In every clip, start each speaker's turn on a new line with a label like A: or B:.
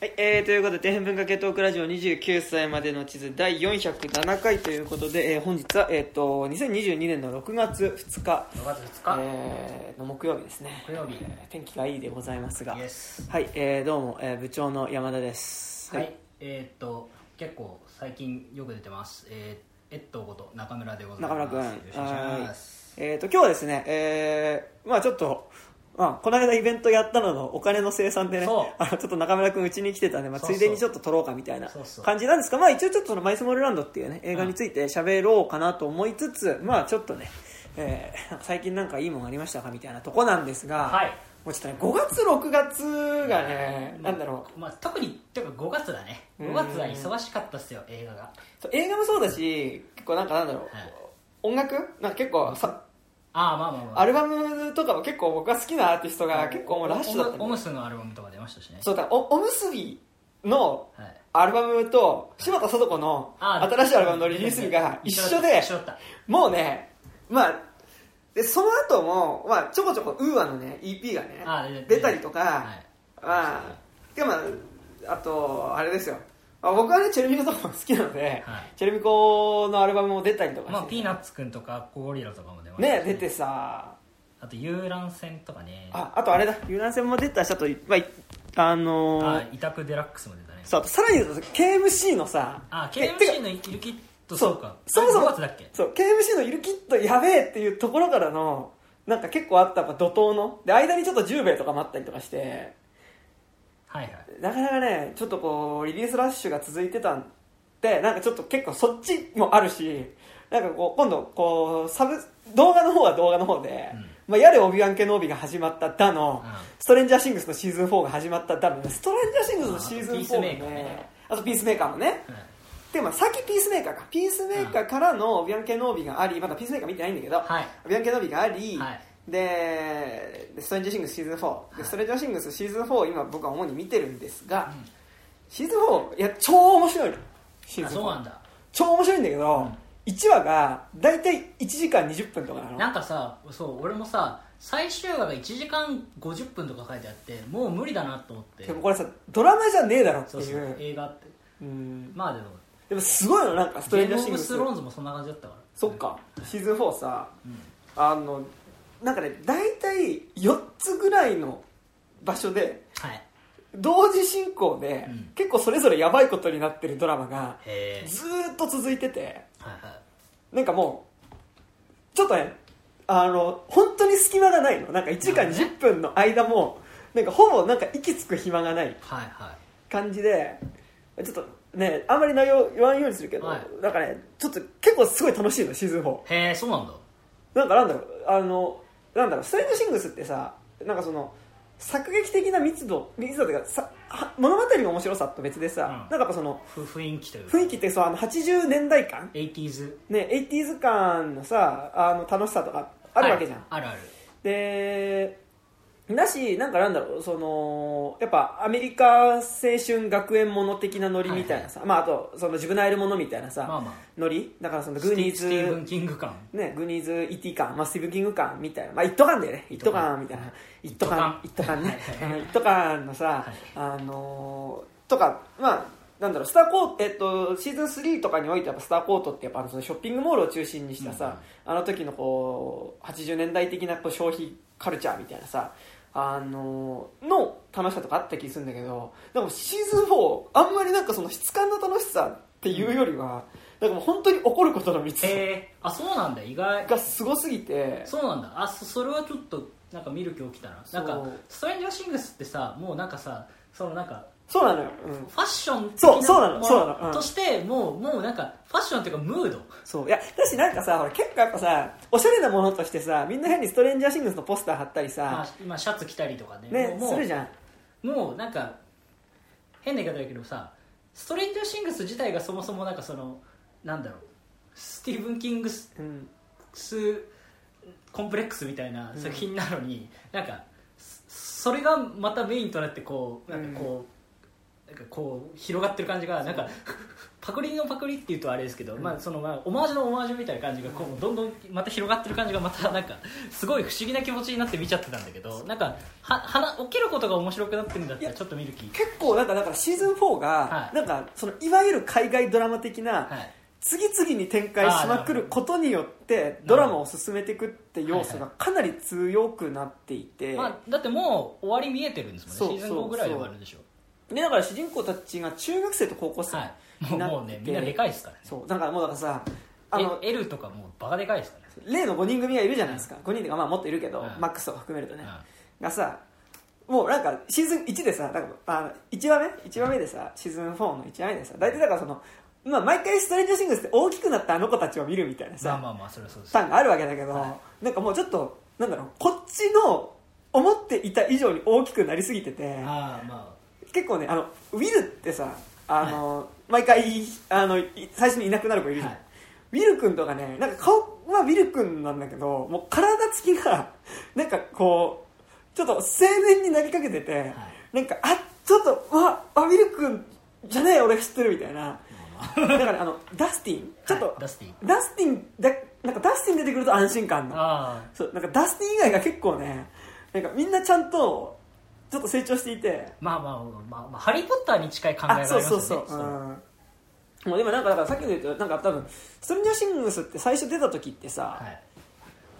A: はい、えー、ということで、底辺文化系トークラジオ29歳までの地図第407回ということで、えー、本日は、えー、と2022年の6月2日、
B: 6月2日、
A: えーの木曜日ですね。
B: 木曜日。
A: えー天気がいいでございますが。はい、えー、どうも、えー部長の山田です。
B: はい、えーっと結構最近よく出てます。えー、えっとこと中村でございます。
A: 中村君。
B: よろしくお願いします。
A: えー、と今日はですね、えーまあちょっと、まあ、この間イベントやったののお金の生産でねちょっと中村君うちに来てたんで、まあ、ついでにちょっと撮ろうかみたいな感じなんですがまあ、一応ちょっとそのマイスモールランドっていうね映画について喋ろうかなと思いつつ、まあちょっとね、えー最近なんかいいもんありましたかみたいなとこなんですが、
B: はい。
A: もうちょっとね5月6月がね、なんだろう。
B: まあ、特にてか5月だね。
A: うん。
B: 5月は忙しかったっすよ映画が。
A: 映画もそうだし結構なんかなんだろう、
B: はい。
A: 音楽？なんか結構さ
B: ああまあまあまあ。
A: アルバムとかも結構僕が好きなアーティストが結構もうラッシュだったんで。
B: オムオムスのアルバムとか出ましたしね。
A: そうだおおむすびの
B: はい。
A: アルバムと柴田聡子の
B: あ
A: 新しいアルバムのリリース日が一緒でもうねまあでその後も、まあ、ちょこちょこウーアのね EP がね
B: あ
A: 出たりとか、
B: はい。
A: まあでもまああとあれですよ。まあ僕はねチェルミコとかも好きなので、
B: はい。
A: チェルミコのアルバムも出たりとかして
B: まあ、ピーナッツくんとかゴリラとかも
A: ね出てさ。
B: あと遊覧船とかね。
A: ああとあれだ。遊覧船も出たしあと、まあ、いあのー
B: あ委託デラックスも出たね。
A: そうあとさらに言うと KMC のさ
B: あ KMC のイルキット
A: そう
B: か。
A: そもそも
B: 5月だっけ？
A: そう KMC のいるキットやべえっていうところからのなんか結構あったやっぱ怒涛の。で間にちょっと10兵衛とかもあったりとかして。
B: はいはい。
A: なかなかねちょっとこうリリースラッシュが続いてたんでなんかちょっと結構そっちもあるしなんかこう今度こうサブ動画の方は動画の方で、
B: うん。
A: まあ、やれオビワン系の帯が始まっただの、
B: うん。
A: ストレンジャーシングスのシーズン4が始まっただのストレンジャーシングスのシーズン4も
B: ああと
A: ね
B: ね。
A: あとピースメーカーもね。
B: はい
A: でまあ先ピースメーカーか。ピースメーカーからのオビワン系の帯がありまだピースメーカー見てないんだけど、
B: はい。
A: オビワン系の帯があり、
B: はい。
A: ででストレンジャーシングスシーズン4、でストレンジャーシングスシーズン4を今僕は主に見てるんですが、
B: うん。
A: シーズン4いや超面白いの。シー
B: あ
A: ズン4
B: そうなんだ。
A: 超面白いんだけど、
B: うん
A: 1話が大体1時間20分とかなの？
B: なんかさそう俺もさ最終話が1時間50分とか書いてあってもう無理だなと思って。
A: でもこれさドラマじゃねえだろっていう。
B: そうそう映画って。
A: うん。
B: まあでも。
A: でもすごいのなんかストレ
B: ー
A: ジャーシングス。
B: スローンズもそんな感じだったから。
A: そっか。シーズン4さ。
B: うん。
A: あのなんかね大体4つぐらいの場所で
B: はい。
A: 同時進行で、
B: うん。
A: 結構それぞれやばいことになってるドラマがずーっと続いてて
B: はいはい
A: なんかもうちょっとねあの本当に隙間がないの。なんか1時間
B: なるほどね。
A: 10分の間もなんかほぼなんか息つく暇がない感じでちょっとねあんまり内容言わんようにするけど、
B: はい。
A: なんかねちょっと結構すごい楽しいのシーズン4
B: へえそうなんだ。
A: なんかなんだろうあのなんだろうストレンジシングスってさなんかその作劇的な密度密度というかさは物語の面白さと別でさ、
B: うん。
A: なんかやっぱその
B: ふ雰囲気というか。
A: 雰囲気ってそうあの80年代感
B: ？80s
A: ね 80s 感のさあの楽しさとかあるわけじゃん、
B: はい。あるある。
A: でだしなんかなんだろうそのやっぱアメリカ青春学園もの的なノリみたいなさ、まああとそのジュブナイルものみたいなさ、
B: まあまあ。
A: ノリ？だからそのグーニーズ
B: スティーブン・キング感。
A: ね、グーニーズ・ E.T. 感、まあ、スティーブン・キング感みたいな、まあ、 IT 感だよね、 IT 感みたいな、一斗感、一斗感ね、
B: はいはい
A: 一斗感のさ、
B: はい。
A: あのーとか、まあ、なんだろう、スターコート、えっと、シーズン3とかにおいてやっぱスターコートってやっぱあのそのショッピングモールを中心にしたさ、あの時のこう、80年代的なこう消費カルチャーみたいなさ、あのーの楽しさとかあった気するんだけど、でもシーズン4、あんまりなんかその質感の楽しさっていうよりは、なんかもう本当に起こることの密度
B: へえあそうなんだ意外。
A: がすごすぎて、
B: そうなんだ。あそそれはちょっとなんか見る気起きたな。なんかストレンジャーシングスってさもうなんかさそのなんか
A: そうなのよ、うん、
B: ファッション的
A: そうそうなの
B: も
A: そうなの。うん。
B: としてもうもうなんかファッションっていうかムード。
A: そう。いやだしなんかさほら結構やっぱさおしゃれなものとしてさみんな変にストレンジャーシングスのポスター貼ったり
B: ま
A: さ
B: あ、今シャツ着たりとかね。
A: ね
B: もう
A: するじゃん。
B: もうなんか変な言い方だけどさストレンジャーシングス自体がそもそもなんかそのなんだろうスティーブン・キングス
A: うん。
B: コンプレックスみたいな作品なのに、なんかそそれがまたメインとなってこうなんかこう、なんかこう広がってる感じがなんかパクリのパクリっていうとあれですけど、まあそのまあオマージュのオマージュみたいな感じがこうどんどんまた広がってる感じがまたなんかすごい不思議な気持ちになって見ちゃってたんだけどなんかはは起きることが面白くなってるんだったらちょっと見る気。
A: 結構なんかだからシーズン4が、
B: はい。
A: なんかそのいわゆる海外ドラマ的な、
B: はい。
A: 次々に展開しまくることによってドラマを進めていくって要素がかなり強くなっていて、
B: まあ、だってもう終わり見えてるんですもんね。シーズン
A: そう
B: 5ぐらいで終わるでしょ
A: でだから主人公たちが中学生と高校生
B: はい。もう
A: になって、
B: もうねみんなでかいですからね。
A: そうだからもうだからさあの
B: え L とかもうバカでかいですからね。
A: 例の5人組がいるじゃないですか。5人っていうかまあもっといるけど、
B: うん
A: マックスとか含めるとね、
B: う
A: がさもうなんかシーズン1でさなんかあ1話目？1話目でさシーズン4の1話目でさ大体だからその、まあ、毎回ストレンジャーシングスって大きくなったあの子たちを見るみたいなさ、
B: まあまあまあそれはそうです。
A: ファンがあるわけだけど、
B: は
A: なんかもうちょっとなんだろうこっちの思っていた以上に大きくなりすぎてて
B: ああま
A: 結構ねあのウィルってさあの、毎回あのい最初にいなくなる子いるじゃん、
B: はい。
A: ウィル君とかねなんか顔はウィル君なんだけどもう体つきがなんかこうちょっと青年になりかけてて、なんかあちょっとうわあウィル君じゃねえ俺知ってるみたいな。だからあのダスティン。ちょっと、
B: はいダスティン。
A: ダスティンだなんかダスティン出てくると安心感の
B: あ
A: そうなんかダスティン以外が結構ねなんかみんなちゃんとちょっと成長していて。
B: まあまあまあ、まあ、ハリー・ポッターに近い考えがありますよね
A: そうそうそう、うん。もうでもなんかだからさっきの言うとなんか多分ストレンジャーシングスって最初出た時ってさ、
B: はい。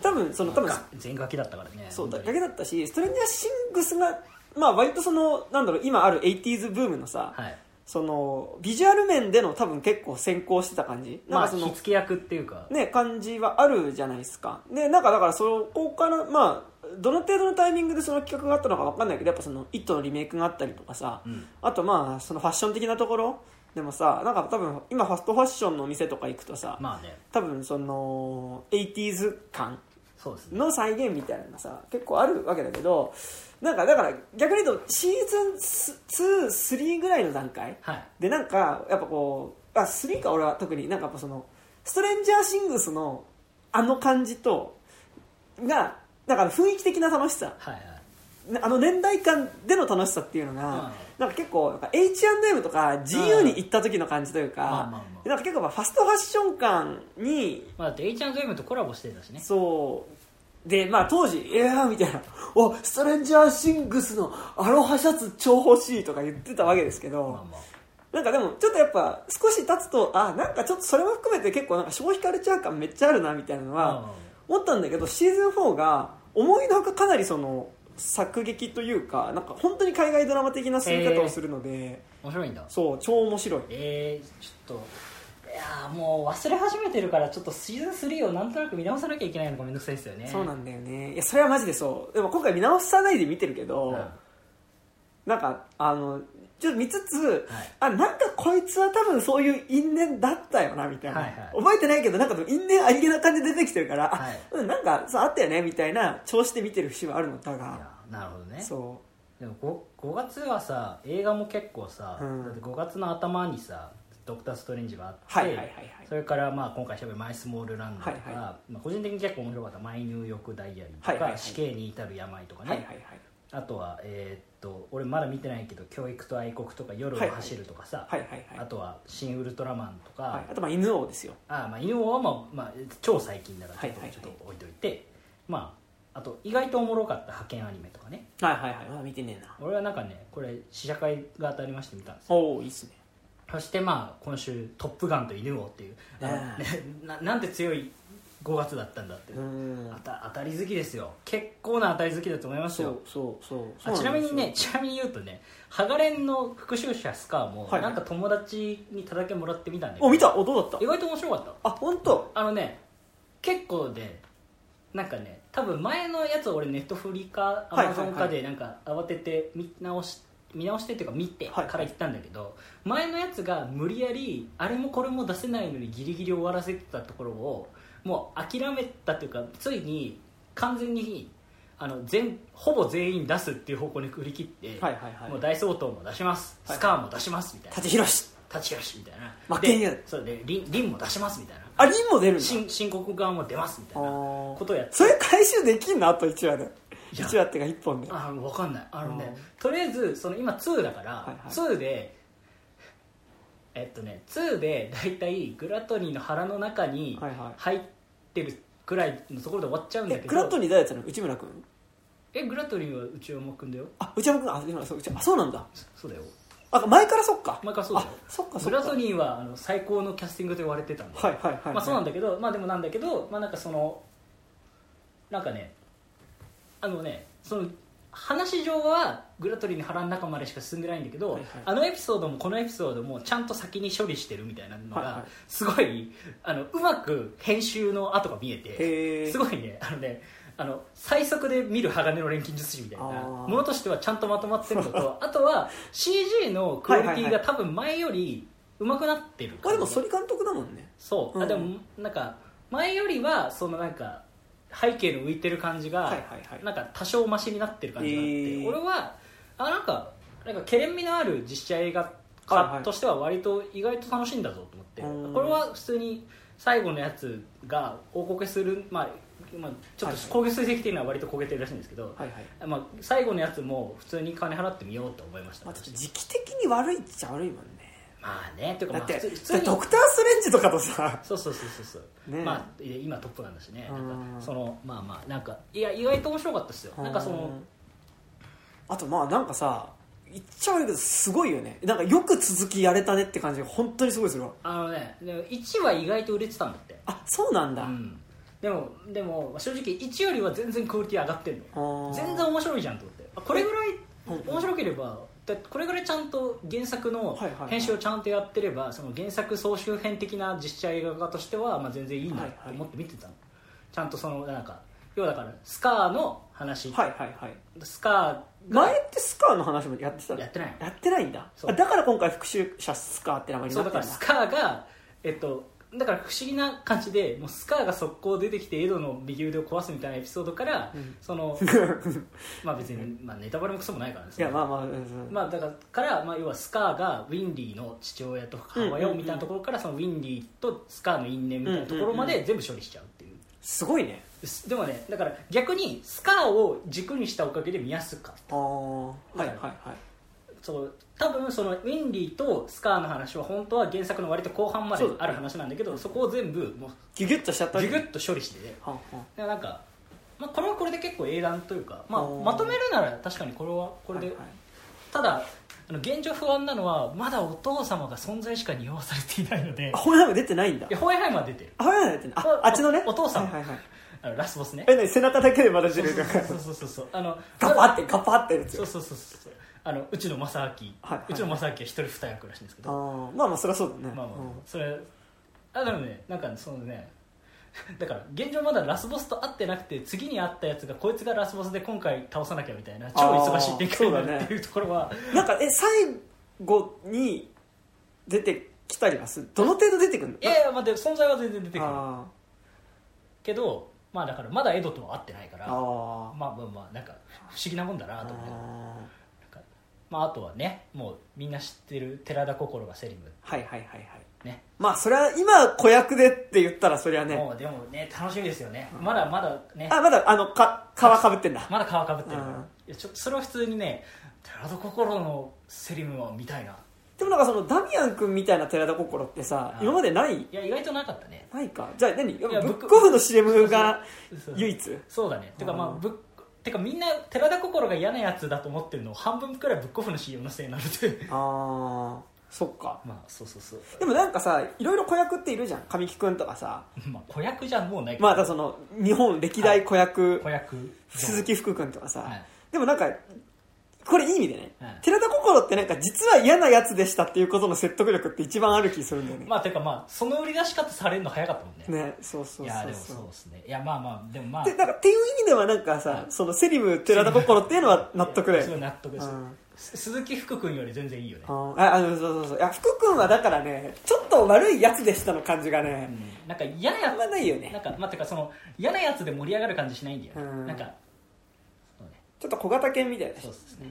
A: 多分その多分
B: が全ガキだったからね
A: そうだけだったしストレンジャーシングスがまあ割とそのなんだろう今ある 80s ブームのさ、
B: はい
A: そのビジュアル面での多分結構先行してた感じ？な
B: まあ
A: んかその
B: 火付け役っていうか。
A: ね、感じはあるじゃないですか。で、なんかだからそこから、まあ、どの程度のタイミングでその企画があったのかわかんないけど、やっぱその、イットのリメイクがあったりとかさ、
B: うん。
A: あとまあ、そのファッション的なところ？でもさ、なんか多分、今ファストファッションのお店とか行くとさ、
B: まあね。
A: 多分その、80s 感の再現みたいなのがさ、結構あるわけだけど、なんかだから逆に言うと、シーズン2、3ぐらいの段階
B: はい。
A: でなんかやっぱこうあ3か俺は特になんかやっぱそのストレンジャーシングスのあの感じとがなんか雰囲気的な楽しさ。
B: はいはい。
A: なあの年代間での楽しさっていうのが、
B: うん
A: なんか結構なんか H&M とか GU に行った時の感じというか、
B: まあまあまあ。
A: なんか結構まあファストファッション感に
B: まあ、だって H&M とコラボしてたしね。
A: そう。でまあ当時「いやー」みたいな「おストレンジャーシングスのアロハシャツ超欲しい」とか言ってたわけですけど、
B: まあまあ。
A: なんかでもちょっとやっぱ少し経つとあなんかちょっとそれも含めて結構なんか消費カルチャー感めっちゃあるなみたいなのは思ったんだけどシーズン4が思いのほかかなりその作劇というかなんか本当に海外ドラマ的な進み方をするので、
B: 面白いんだ。
A: そう超面白い。
B: えー、ちょっといやーもう忘れ始めてるからちょっとシーズン3をなんとなく見直さなきゃいけないのがめんどくさいですよね。
A: そうなんだよね。いやそれはマジでそう。でも今回見直さないで見てるけど、
B: うん。
A: なんかあのちょっと見つつ、
B: はい。
A: あなんかこいつは多分そういう因縁だったよなみたいな、
B: はいはい。
A: 覚えてないけどなんか因縁ありげな感じで出てきてるから、あ
B: はい。
A: うんなんかそうあったよねみたいな調子で見てる節はあるのだ
B: い
A: が
B: やなるほどね。
A: そ
B: でも 5, 5月はさ映画も結構さ、
A: うん。
B: だって5月の頭にさ「ドクター・ストレンジ」があって、
A: はいはいはいはい。
B: それからまあ今回しゃべる「マイ・スモール・ランド」とか、
A: はいは
B: まあ、個人的に結構面白かった「マイ・ニューヨーク・ダイアリー」とか、
A: はいはいはい。
B: 死刑に至る病」とかね、
A: うはいはいはい
B: あとはえーっと俺まだ見てないけど「教育と愛国」とか「夜を走る」とかさ、
A: はいはいはい。
B: あとは「新ウルトラマン」とか、
A: はい。あとまあ犬王ですよ。
B: あまあ犬王はまあ、まあ、超最近だからちょっと,、
A: はいはいはい。
B: ちょっと置いといてまああと意外とおもろかった派遣アニメとかね。
A: はいはいはい。まだ見てねえな。
B: 俺はなんかねこれ試写会が当たりまして見たんですよ。
A: おおいいっすね。
B: そしてまあ今週「トップガン」と犬王っていう、あの
A: ね
B: ななんて強い5月だったんだって、
A: うん。
B: 当た当たり好きですよ。結構な当たり好きだと思いますよ。
A: そうそうそう。
B: あちなみにねちなみに言うとねハガレンの復讐者スカーも、
A: はい。はい
B: なんか友達に叩けもらってみたんだけど。
A: お見た。おどうだった？
B: 意外と面白かった。
A: あ本当
B: あのね結構ねなんかね多分前のやつを俺ネットフリかア
A: はいはいはい。
B: マゾンかでなんか慌てて見直し見直してっていうか見て
A: はい
B: から言ったんだけど、前のやつが無理やりあれもこれも出せないのにギリギリ終わらせてたところをもう諦めたというかついに完全にあの全ほぼ全員出すっていう方向に振り切って、
A: はいはいはい。
B: もう大相当も出します、
A: はい
B: スカーも出しますみたいな。
A: 舘ひろし。
B: 立ちよしみたいな。
A: 負けんや
B: でそうでリンリンも出しますみたいな。
A: あリンも出るんだ。
B: 新申告側も出ますみたいなことをやって。
A: それ回収できんの？あと1話で。
B: いや。
A: 1話ってか1本で。
B: あ分かんない。あのね
A: うん
B: とりあえずその今2だから、
A: はいはい。
B: 2でえっとね2で大体グラトニーの腹の中に
A: はいはい。
B: 入ってるくらいのところで終わっちゃうんだけど。
A: えグラトニー誰やったの？内村君？
B: えグラトニーは内山君だよ。
A: あ内山君？あ今そうあそうなんだ。
B: そうだよ。
A: あ前からそっか。
B: 前からそうだよ。
A: あそっかそっか。
B: グラトニーはあの最高のキャスティングと言われてたんで、
A: はいはいはい、はい、
B: まあそうなんだけどまあでもなんだけどまあなんかそのなんかねあのねその話上はグラトリーに腹の中までしか進んでないんだけど、
A: はいはい。
B: あのエピソードもこのエピソードもちゃんと先に処理してるみたいなのが
A: はいはい。
B: すごいあのうまく編集の跡が見えてすごいねあのねあの最速で見る鋼の錬金術師みたいなものとしてはちゃんとまとまってるのとあとは CG のクオリティ
A: はいはいは
B: が多分前より上手くなってる
A: あでも反監督だもんね。
B: そう、
A: うん
B: あでもなんか前よりはそのなんか背景の浮いてる感じが、なんか多少マシになってる感じがあって、
A: へー。
B: 俺はあなんかなんかけれんみのある実写映画
A: はいはい
B: 化としては割と意外と楽しいんだぞと思って、
A: うん。
B: これは普通に最後のやつが大こけする、まあまあ、ちょっと焦げ水石っていうのは割と焦げてるらしいんですけど、
A: はいはい
B: まあ、最後のやつも普通に金払ってみようと思いました、
A: まあ、時期的に悪いっちゃ悪いもんね
B: まあねというかまあ
A: だって
B: 普通
A: ドクター・ストレンジとかとさ。
B: そうそうそうそうそう、
A: ね。
B: まあ今トップなんだしね。なん。
A: うん
B: かそのまあまあなんかいや意外と面白かったですよ。なんかその
A: あとまあなんかさ言っちゃ悪いけどすごいよね。なんかよく続きやれたねって感じが本当にすごいするわ。
B: あのねでも1は意外と売れてたんだって。
A: あそうなんだ、
B: うん。でもでも正直1よりは全然クオリティ上がってる
A: あ
B: の
A: ー。
B: 全然面白いじゃんと思って。あこれぐらい
A: うん。
B: 面白ければこれぐらいちゃんと原作の
A: はいはいはい。
B: 編集をちゃんとやってればその原作総集編的な実写映画化としてはまあ全然いいな
A: はいはい。
B: と思って見てたの。ちゃんとそのなんか要はだからスカーの話。
A: はいはいはい。
B: スカーが
A: 前ってスカーの話もやってたの？
B: やってないの。
A: やってないんだ。だから今回復讐者スカーって名前に
B: そ
A: なってんだ。
B: うだからスカーがえっとだから不思議な感じでもうスカーが速攻出てきてエドの右腕を壊すみたいなエピソードから、
A: うん。
B: その まあ別に、まあ、ネタバレもクソもないからね。
A: いやまあまあ、うん
B: まあだからから、まあ、要はスカーがウィンリーの父親と母親をみたいなところからそのウィンリーとスカーの因縁みたいなところまで全部処理しちゃうっていう。
A: すごいね。
B: でもねだから逆にスカーを軸にしたおかげで見やすかった。
A: ああはいはいはい
B: そう多分そのウィンリーとスカーの話は本当は原作の割と後半まである話なんだけどそこを全部もう
A: ギュギュッとしちゃった
B: ギュギュッと処理して。て
A: はんはん
B: だからなんか、まあ、これはこれで結構英断というか、まあまとめるなら確かにこれはこれで、
A: はいはい。
B: ただあの現状不安なのはまだお父様が存在しか匂わされていないので
A: あホイハイム出てないんだ。
B: いやホエハイムは出てる。
A: あホイハイム出てんだあ
B: お
A: あっちのね？
B: お父さん。
A: はいはいはい。
B: あのラスボスね。
A: え何背中だけでまだ
B: そう
A: 出る。
B: そうそうそうそうあの
A: ガパってガパって
B: そうそうそうそうあのうちの正明、
A: はいはい。
B: うちの正明は一人二役らしいんですけど。
A: あーまあまあそりゃそうだね。
B: まあまあ、
A: うん。
B: それあでもねなんかそのね だから現状まだラスボスと会ってなくて次に会ったやつがこいつがラスボスで今回倒さなきゃみたいな超忙しい展開になるっていうところは
A: なんかえ最後に出てきたりはする？どの程度出てくるの？
B: いやいやまあで存在は全然出てくる。
A: あ
B: けどまあだからまだエドとは会ってないからまあまあまあなんか不思議なもんだな
A: ー
B: と思ってまああとはねもうみんな知ってる寺田心がセリム
A: ーはいはいはいはい。
B: ね。
A: まあそれは今子役でって言ったらそりゃね。
B: もうでもね楽しみですよね。まだまだね。
A: あまだあのか皮かぶってんだ。
B: まだ皮かぶってる。
A: うん。
B: いやちょっとそれは普通にね寺田心のセリムは見たいな。
A: でもなんかそのダミアン君みたいな寺田心ってさ
B: はい
A: 今までない？
B: いや意外となかったね。
A: ないか。じゃあ何？ブ
B: や
A: ックオフの CM が
B: そう。
A: 唯一？
B: そうだね。てかまあ
A: うん。
B: ぶってかみんな寺田心が嫌なやつだと思ってるのを半分くらいブックオフの CM のせいになるで
A: ああそっか。
B: まあそうそうそう。
A: でもなんかさいろいろ子役っているじゃん。神木君とかさ。
B: まあ子役じゃもうないけど。
A: まあその日本歴代子役。
B: 子役。
A: 鈴木福君とかさ、
B: はい。
A: でもなんかこれいい意味でね、
B: はい
A: 寺田心ってなんか実は嫌なやつでしたっていうことの説得力って一番ある気するんだよね、
B: まあてかまあその売り出し方されるの早かったもんね。
A: ねそうそう
B: いやでも
A: そうそう
B: そうですね。いやまあまあでもまあ。
A: でなんかっていう意味ではなんかさ、そのセリム寺田心っていうのは納得だよね。
B: 納得です
A: うん。
B: す鈴木福君より全然いいよね。
A: ああそうそうそう。いや福君はだからねちょっと悪いやつでしたの感じがね、
B: うん。なんか嫌なや
A: あんまないよ
B: つなん
A: ね
B: かまあてかその嫌なやつで盛り上がる感じしないんだよ。ね
A: うん。
B: なんかそうね
A: ちょっと小型犬みたいな
B: そうですね。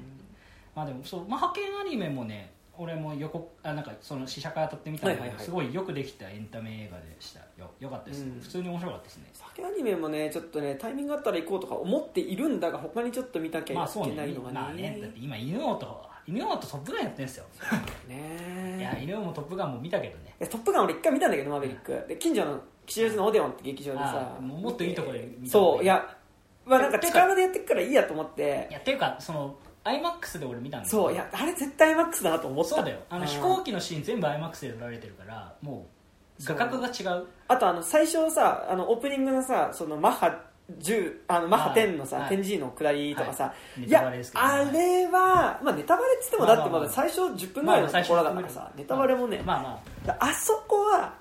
B: まあでもそう、まあ、派遣アニメもね俺も予告あなんかその試写会当たってみたんだけど、
A: はいはいはい。
B: すごいよくできたエンタメ映画でした。よよかったです、
A: うん。
B: 普通に面白かったですね。
A: 酒アニメもねちょっとねタイミングあったら行こうとか思っているんだが他にちょっと見たきゃい
B: まあそうね。
A: けないのがね,、
B: まあねだって今犬王と犬山とトップガンやってんすよ。いや
A: ね
B: 犬山もトップガンも見たけどね。
A: えトップガン俺一回見たんだけどマーヴェリック。で近所の吉祥寺のオデオンって劇場でさ。
B: もっといいとこで見た
A: そういやまあなんか
B: てか
A: 力でやってくからいいやと思って。
B: いやっていうかその iMAX で俺見たんだ
A: そういやあれ絶対 IMAX だなと思った。
B: そうだよ。あの
A: ん。
B: 飛行機のシーン全部 iMAX で撮られてるからもう。画角が違う。
A: あとあの最初さあのオープニングのさそのマッハ10あのマッハ10のさ、
B: はい。
A: 10G の下りとかさ、
B: はい。
A: い、やあれは、まあ、ネタバレっつってもだってまだ最初10分ぐらいのところだからさ、ネタバレもね、
B: まあまあ
A: あそこは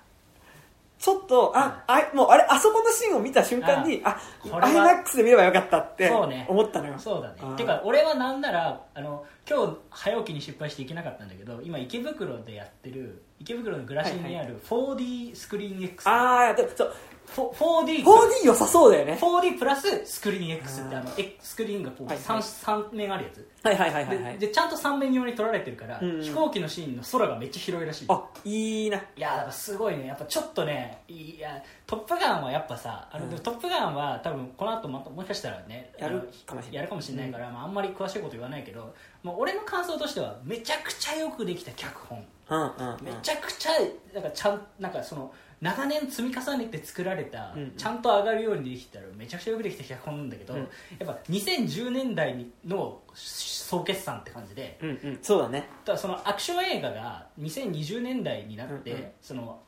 A: ちょっとあ、あもうあれあそこのシーンを見た瞬間にあ
B: これは
A: IMAX で見ればよかったって
B: そうね。
A: 思ったのよ。
B: そうだね。てか俺はなんならあの今日早起きに失敗して行けなかったんだけど今池袋でやってる池袋のグラシンにある 4D スクリーン X、
A: ああでもそう
B: 4D
A: 4D 良さそうだよね。
B: 4D プラススクリーン X って
A: あ
B: のスクリーンがこう
A: はい
B: 3,
A: はい。
B: 三面あるやつ。
A: はいはいはいはいはい。
B: ででちゃんと3面用に撮られてるから、
A: うんうん。
B: 飛行機のシーンの空がめっちゃ広いらしい。
A: あいいな。い
B: やだからすごいね。やっぱちょっとねいや「トップガン」はやっぱさあの、
A: うん。
B: トップガン」は多分この後またもしかしたらね
A: やるかもしれない。
B: やるかもしれないから、まあ、あんまり詳しいこと言わないけど、まあ、俺の感想としてはめちゃくちゃよくできた脚本。
A: うんうんうん。
B: めちゃくちゃなんかちゃんなんかその長年積み重ねて作られた、
A: うん
B: ちゃんと上がるようにできたらめちゃくちゃよくできた脚本なんだけど、
A: うん。
B: やっぱ2010年代の総決算って感じで
A: うんうん。そうだね。
B: ただそのアクション映画が2020年代になって、
A: うんうん。
B: その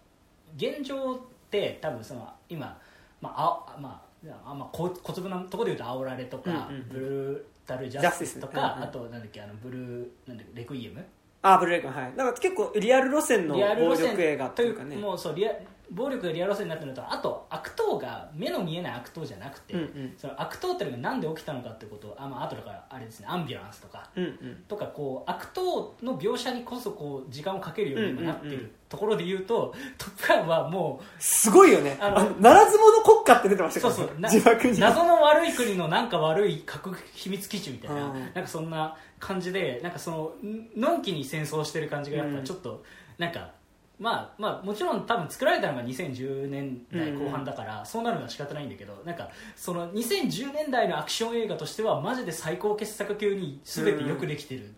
B: 現状って多分その今、まああまああまあ、こ小粒なところで言うと「煽られ」とか、
A: うんうんうん。
B: ブルータル・ジャスティス」とか、
A: うんうん。
B: あとなんだっけあのブルーなんだっけレクイエム？
A: あーブルーレイ君はい。だから結構リアル路線の暴力映画というかね。
B: もうそうリア暴力がリアル路線になってるのとあと悪党が目の見えない悪党じゃなくて、
A: うんうん。
B: その悪党っていうのがなんで起きたのかってことをあ、まあ後だからあれですねアンビュランスとか
A: うんうん。
B: とかこう悪党の描写にこそこう時間をかけるようにもなって
A: うんうんう
B: るところで言うと「トップガン」はも
A: すごいよね。
B: あの
A: ならず者国家って出てまし
B: う
A: たから
B: そうそう。謎の悪い国のなんか悪い核秘密基地みたいな,、
A: うん。
B: なんかそんな感じでなんかそのんのんきに戦争してる感じがやっぱちょっとなんか、まあまあもちろん多分作られたのが2010年代後半だから、そうなるのは仕方ないんだけどなんかその2010年代のアクション映画としてはマジで最高傑作級に全てよくできてる、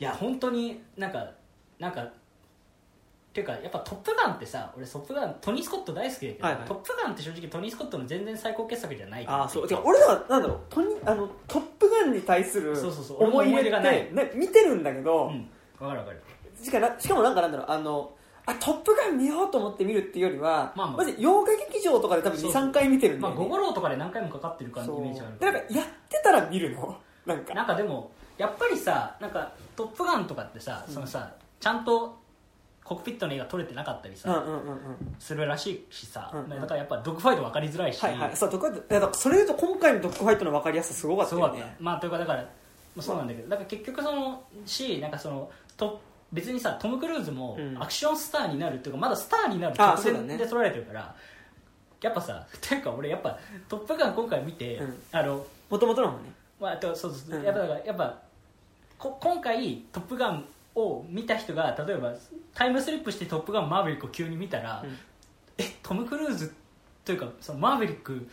B: いや本当になんかなんかっていうかやっぱ「トップガン」ってさ俺トップガントニー・スコット大好きだけど、
A: はいはい。
B: トップガンって正直トニー・スコットの全然最高傑作じゃない
A: ああそう。俺らはなんだろうとにあのトップガンに対する
B: そうそうそう
A: 思い入れ
B: 俺も思い
A: ね見てるんだけど、
B: うん。わかるわかる。
A: しかなしかもなんかなんだろうあのあトップガン見ようと思って見るっていうよりは、
B: まあまあ。
A: 洋画劇場とかで多分
B: そう
A: 23回見てるんだ
B: まあ五五郎とかで何回もかかってる感じイメージある
A: でなんかやってたら見るの？なんか。
B: なんかでもやっぱりさなんか「トップガン」とかってさ、そのさちゃんとコックピットの絵が撮れてなかったりさ、
A: うんうんうんうん。
B: するらしいしさ、
A: うんうん。
B: だからやっぱドッグファイト分かりづらいし、
A: はいはい。そうドッだからそれ言うと今回のドッグファイトの分かりやすさすごかったよね。
B: まあというかだからまあそうなんだけどだから結局そのしなんかそのと別にさトム・クルーズも
A: うん。
B: アクションスターになるっていうかまだスターになる直前で撮られてるから、やっぱさっていうか俺やっぱ「トップガン」今回見て、
A: うん。
B: あの
A: もともとのもんね。
B: まあ、あとそうそうやっぱだからやっぱこ今回「トップガン」を見た人が例えばタイムスリップして「トップガンマーヴェリック」を急に見たら、
A: うん。
B: えトム・クルーズというかそのマーヴェリック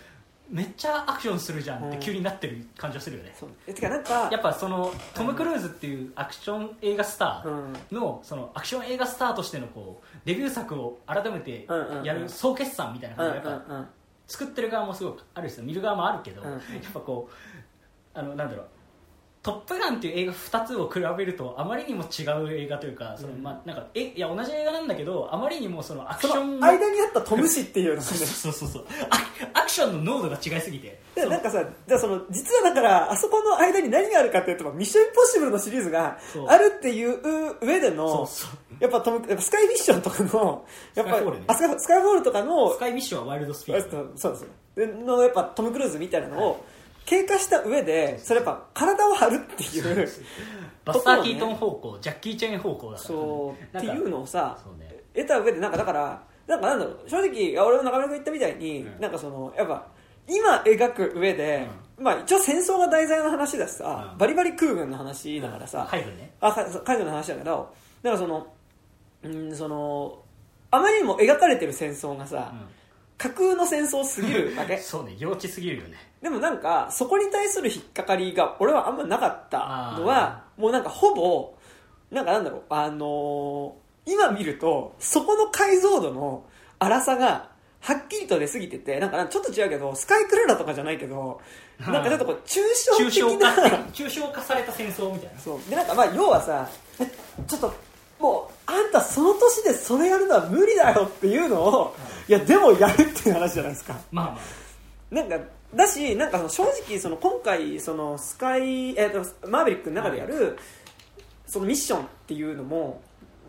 B: めっちゃアクションするじゃんって急になってる感じがするよね、
A: そう。えてかなんか
B: やっぱそのトム・クルーズっていうアクション映画スタ
A: うん。
B: ーのそのアクション映画スターとしてのこうデビュー作を改めてやる総決算みたいな
A: うん
B: 感じが作ってる側もすごくあるし見る側もあるけど、
A: うん。
B: やっぱこうあのなんだろう「トップガン」っていう映画2つを比べるとあまりにも違う映画というかその、
A: うん。
B: まあ、なんかえいや同じ映画なんだけどあまりにもそのアク
A: そ
B: ション
A: の間にあったトム氏っていうのがね。
B: そうそうそうあアクションの濃度が違いすぎて。
A: でなんかさじゃあその実はだからあそこの間に何があるかっていうとミッションインポッシブルのシリーズが
B: そう。
A: あるっていう上での
B: そうそう。
A: やっぱトムやっぱスカイミッションとかのやっぱ
B: スカイフォールね。
A: あスカイールとかの
B: スカイミッションはワイルドスピード。
A: そうでのやっぱトム・クルーズみたいなのを経過した上でそれやっぱ体を張るっていう
B: バスター・キートン方向、ジャッキー・チェーン方向だから
A: そうって
B: なんか
A: いうのをさ得た上でなんかだからなんかなんだろう正直俺も中村君言ったみたいに、
B: うん。
A: なんかそのやっぱ今描く上で、まあ一応戦争が題材の話だしさ、
B: うん。
A: バリバリ空軍の話だからさ、
B: 入るね。
A: あか海軍の話だけどだからそのうんそのあまりにも描かれてる戦争がさ、架空の戦争すぎるわけ。
B: そうね幼稚すぎるよね。
A: でもなんかそこに対する引っかかりが俺はあんまなかったのはもうなんかほぼなんかなんだろうあのー今見るとそこの解像度の粗さがはっきりと出過ぎててなんかちょっと違うけどスカイクルーラとかじゃないけどなんかちょっとこう抽象的な
B: 化抽象化された戦争みたいな。
A: そう。でなんかまあ要はさえちょっともうあんたその年でそれやるのは無理だよっていうのをいやでもやるっていう話じゃないですか。
B: まあまあ。
A: なんかだしなんかその正直その今回そのスカイ、えー、とマーヴェリックの中でやる、そのミッションっていうのも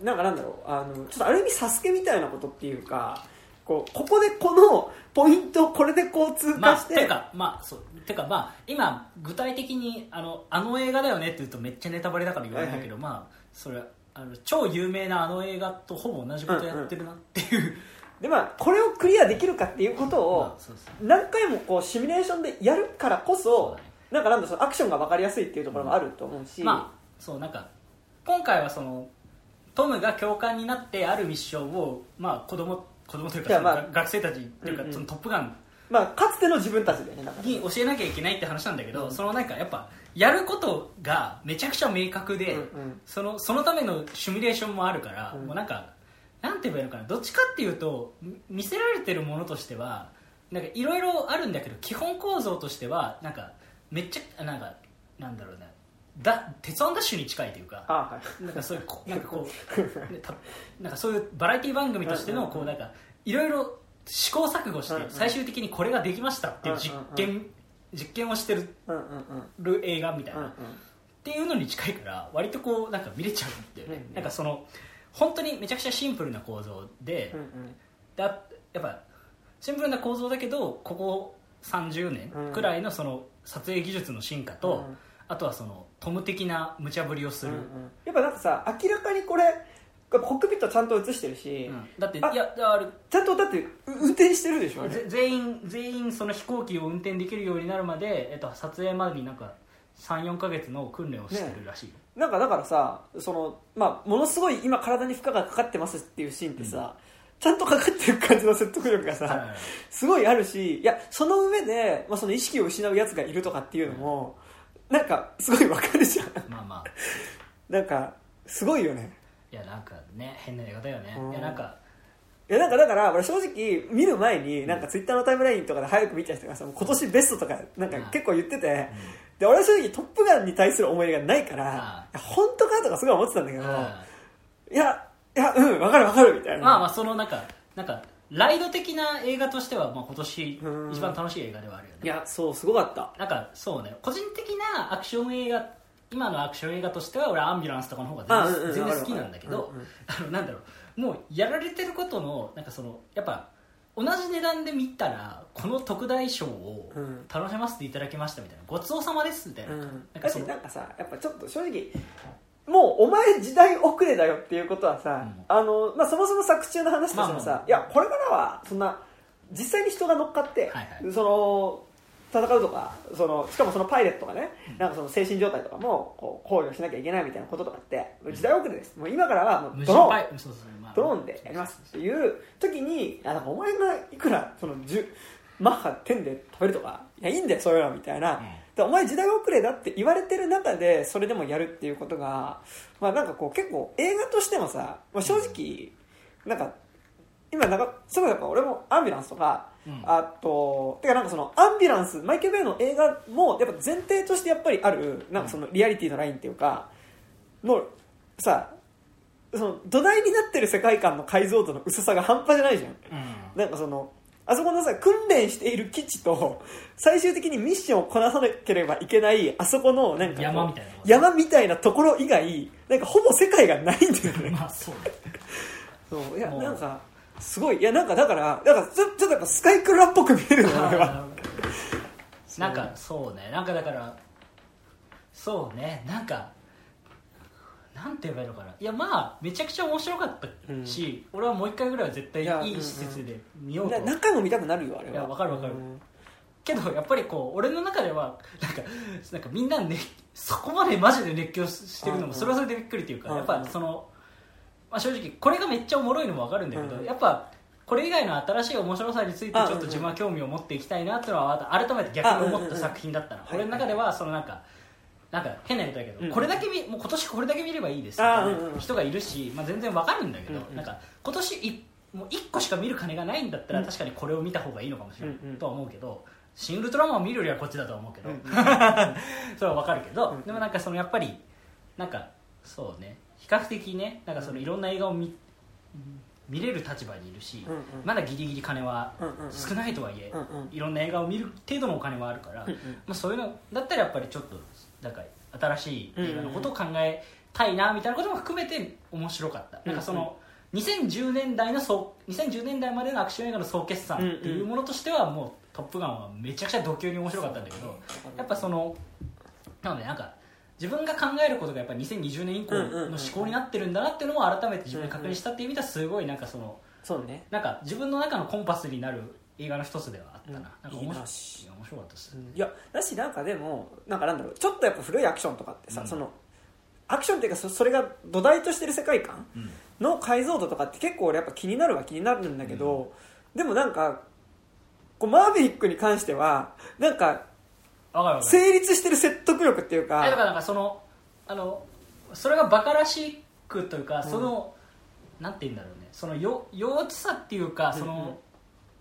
A: なんかなんだろうあのちょっとある意味サスケみたいなことっていうかこうここでこのポイントをこれでこう通
B: まあ、
A: 過して、
B: てか、まあ、そう、てか、まあ、今、具体的に、あの、あの映画だよねって言うとめっちゃネタバレだから言われないけど、まあ、それ、あの、超有名なあの映画とほぼ同じことやってるなっていう。
A: でまあこれをクリアできるかっていうことを、何回もこうシミュレーションでやるからこ
B: そ
A: なんかなんだそのアクションが分かりやすいっていうところもあると思うし、
B: まあ、そう、なんか、今回はその、トムが教官になってあるミッションを、まあ、子供、子供というか、
A: まあ
B: 学生たちっていうか、
A: うんうん。
B: そのトップガン
A: まあ、かつての自分たちでねなんか
B: に教えなきゃいけないって話なんだけど、
A: うん。
B: そのなんかやっぱやることがめちゃくちゃ明確で、
A: うんうん。
B: そのそのためのシミュレーションもあるから、
A: うん。
B: もうなんかなんて言えばいいのかな？どっちかっていうとみ見せられてるものとしてはなんかいろいろあるんだけど基本構造としてはなんかめっちゃなんかなんだろうねだ鉄腕ダッシュに近いというか
A: あはい。
B: なんかそういうこなんかこう なんかそういうバラエティ番組としてのこうなんかいろいろ試行錯誤して最終的にこれができましたっていう実験実験をしてる
A: うんうんうん。
B: 映画みたい
A: うんう
B: なん。っていうのに近いから割とこうなんか見れちゃうんだよね。
A: うん
B: なんかその本当にめちゃくちゃシンプルな構造で
A: うんうん。
B: だやっぱシンプルな構造だけどここ30年くらいのその撮影技術の進化と、
A: うん。
B: あとはそのトム的な無茶ぶりをする、
A: うんうん。やっぱなんかさ明らかにこれコックピットちゃんと映してるし、
B: うん。だってい
A: あ
B: やあれ
A: ちゃんとだってう運転してるでしょ
B: ぜ全員全員その飛行機を運転できるようになるまで、えっと、撮影までになんか34か月の訓練をしてるらしい。よ、
A: なんかだからさその、まあ、ものすごい今体に負荷がかかってますっていうシーンってさ、ちゃんとかかってる感じの説得力がさ、
B: はい
A: すごいあるしいやその上で、まあ、その意識を失うやつがいるとかっていうのも、なんかすごいわかるじゃん。
B: まあまあ。
A: なんかすごいよね
B: いやなんかね変な映画だよね、
A: うん。
B: いやなんか
A: いやなんかだから俺正直見る前になんかツイッターのタイムラインとかで早く見た人がさもう今年ベストとかなんか結構言ってて、で俺は正直トップガンに対する思いがないから、いや本当かとかすごい思ってたんだけど、いやいやうんわかるわかるみたいな。
B: まあまあそのなんかなんかライド的な映画としては、まあ、今年
A: うん
B: 一番楽しい映画ではあるよね。
A: いやそうすごかった。
B: なんかそうね。個人的なアクション映画今のアクション映画としては俺はアンビュランスとかの方が全然好きなんだけどあのなんだろう。もうやられてることのなんかそのやっぱ同じ値段で見たらこの特大賞を
A: うん。
B: 楽しませていただきましたみたいなごちそうさまですみたいな,、
A: うん。
B: なん
A: だ
B: か
A: なんかさやっぱちょっと正直もうお前時代遅れだよっていうことはさ、
B: うん。
A: あのまあ、そもそも作中の話としてもさ、
B: まあまあ。
A: いやこれからはそんな実際に人が乗っかって、
B: はいはい。
A: その戦うとかそのしかもそのパイレットがね、なんかその精神状態とかもこう考慮しなきゃいけないみたいなこととかって時代遅れです。もう今からはもう
B: 無
A: ドローン。
B: そうそうまあ。
A: ドローンでやりますっていう時にあなんかお前がいくらその10マッハ10で飛べるとかいやいいんだよそういうのみたいな、でお前時代遅れだって言われてる中でそれでもやるっていうことが、まあ、なんかこう結構映画としてもさ、まあ、正直なんか今なんかすごいやっぱ俺もアンビュランスとか、
B: うん。
A: あとてかなんかそのアンビュランスマイケル・ベイの映画もやっぱ前提としてやっぱりあるなんかそのリアリティのラインっていうかのさその土台になってる世界観の解像度の薄さが半端じゃないじゃん。
B: うん。
A: なんかそのあそこのさ訓練している基地と最終的にミッションをこなさなければいけないあそこのなんか
B: 山みたいな
A: 山みたいなところ以外なんかほぼ世界がないんだよね。
B: まあそうね。
A: そう。いやなんかすごい。いやなんかだからだからちょちょっとやっぱスカイクラっぽく見えるの俺は。
B: なんかそうね。なんかだからそうね。なんかなんて言えばいいのかな。いやまあめちゃくちゃ面白かったし、俺はもう一回ぐらいは絶対
A: いや
B: いい施設で見ようと。
A: な何回も見たくなるよあれは。い
B: やわかるわかる。
A: うん。
B: けどやっぱりこう俺の中ではなんかなんかみんな、ね、そこまでマジで熱狂してるの
A: うんうん。
B: もそれはそれでびっくりっていうか
A: うん。
B: やっぱその、まあ、正直これがめっちゃおもろいのもわかるんだけど
A: うん。
B: やっぱこれ以外の新しい面白さについてちょっと自分は興味を持っていきたいなっていうのは改めて逆に思った作品だったの。俺の中ではそのなんかなんか変な言い方だけど、
A: うん
B: これだけ見もう今年これだけ見ればいいです
A: あーうんうん。
B: 人がいるし、まあ、全然わかるんだけど、
A: うんうん。
B: なんか今年いもう1個しか見る金がないんだったら、
A: うん。
B: 確かにこれを見た方がいいのかもしれない、
A: うんうん。
B: とは思うけどシン・ウルトラマンを見るよりはこっちだとは思うけど、
A: うん
B: それはわかるけど、
A: うん。
B: でもなんかそのやっぱりなんかそうね比較的ねなんかそのいろんな映画を見,、見れる立場にいるし、
A: うんうん。
B: まだギリギリ金は少ないとはいえ、
A: うんうん。
B: いろんな映画を見る程度のお金はあるから、
A: うんうん。
B: まあ、そういうのだったらやっぱりちょっとなんか新しい映画のことを考えたいなみたいなことも含めて面白かった、なんかその2010年代の総2010年代までのアクション映画の総決算っていうものとしてはもう「トップガン」はめちゃくちゃ度級に面白かったんだけどやっぱそのなのでなんか自分が考えることがやっぱ2020年以降の思考になってるんだなっていうのを改めて自分で確認したっていう意味ではすごいなんかその
A: そうね。
B: なんか自分の中のコンパスになる映画の一つではあったな,、
A: うん。
B: なんか面白い。や面白かったです、
A: いやだしなんかでもなんかなんだろうちょっとやっぱ古いアクションとかってさ、
B: うん。
A: そのアクションっていうかそそれが土台としてる世界観
B: うん。
A: の解像度とかって結構俺やっぱ気になるは気になるんだけど、でもなんかこうマーヴェリックに関してはなんか
B: わかる
A: 成立してる説得力っていう
B: えだから
A: か
B: なんかそのあのそれがバカらしくというかその、なんて言うんだろうね。そのよ幼稚さっていうかその、
A: うん。うん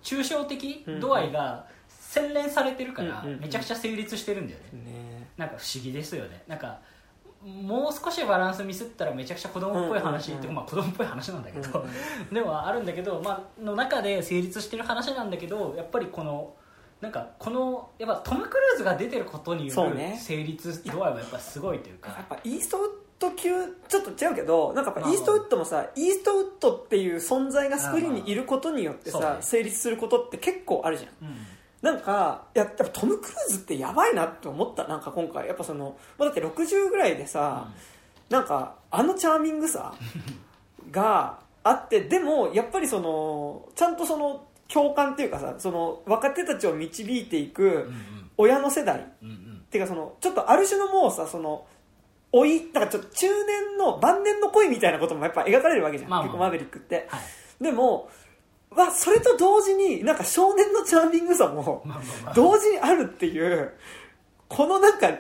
B: 抽象的度合いが洗練されてるから、
A: うんうんうん。
B: めちゃくちゃ成立してるんだよね、
A: ね。
B: なんか不思議ですよね。なんかもう少しバランスミスったらめちゃくちゃ子供っぽい話っていうか、
A: うんうんうん。
B: まあ、子供っぽい話なんだけど、
A: うん
B: ではあるんだけど、まあの中で成立してる話なんだけどやっぱりこのなんかこのやっぱトム・クルーズが出てることによる
A: そうね。
B: 成立度合いはやっぱすごいというか。
A: やっぱイーストウッド級ちょっと違うけどなんかやっぱ
B: まあ
A: イーストウッドもさイーストウッドっていう存在がスクリーンにいることによって
B: まあまあ
A: さ成立することって結構あるじゃん。
B: うん。
A: なんかややっぱトム・クルーズってやばいなって思ったなんか今回。やっぱその、まあ、だって60ぐらいでさ、なんかあのチャーミングさがあってでもやっぱりそのちゃんとその共感っていうかさその若手たちを導いていく親の世代。っていうかそのちょっとある種のもうさその老いだからちょっと中年の晩年の恋みたいなこともやっぱ描かれるわけじゃん、
B: まあまあ。
A: 結構マーベリックって。
B: はい。
A: でもわそれと同時になんか少年のチャーミングさも同時にあるっていうこのなんか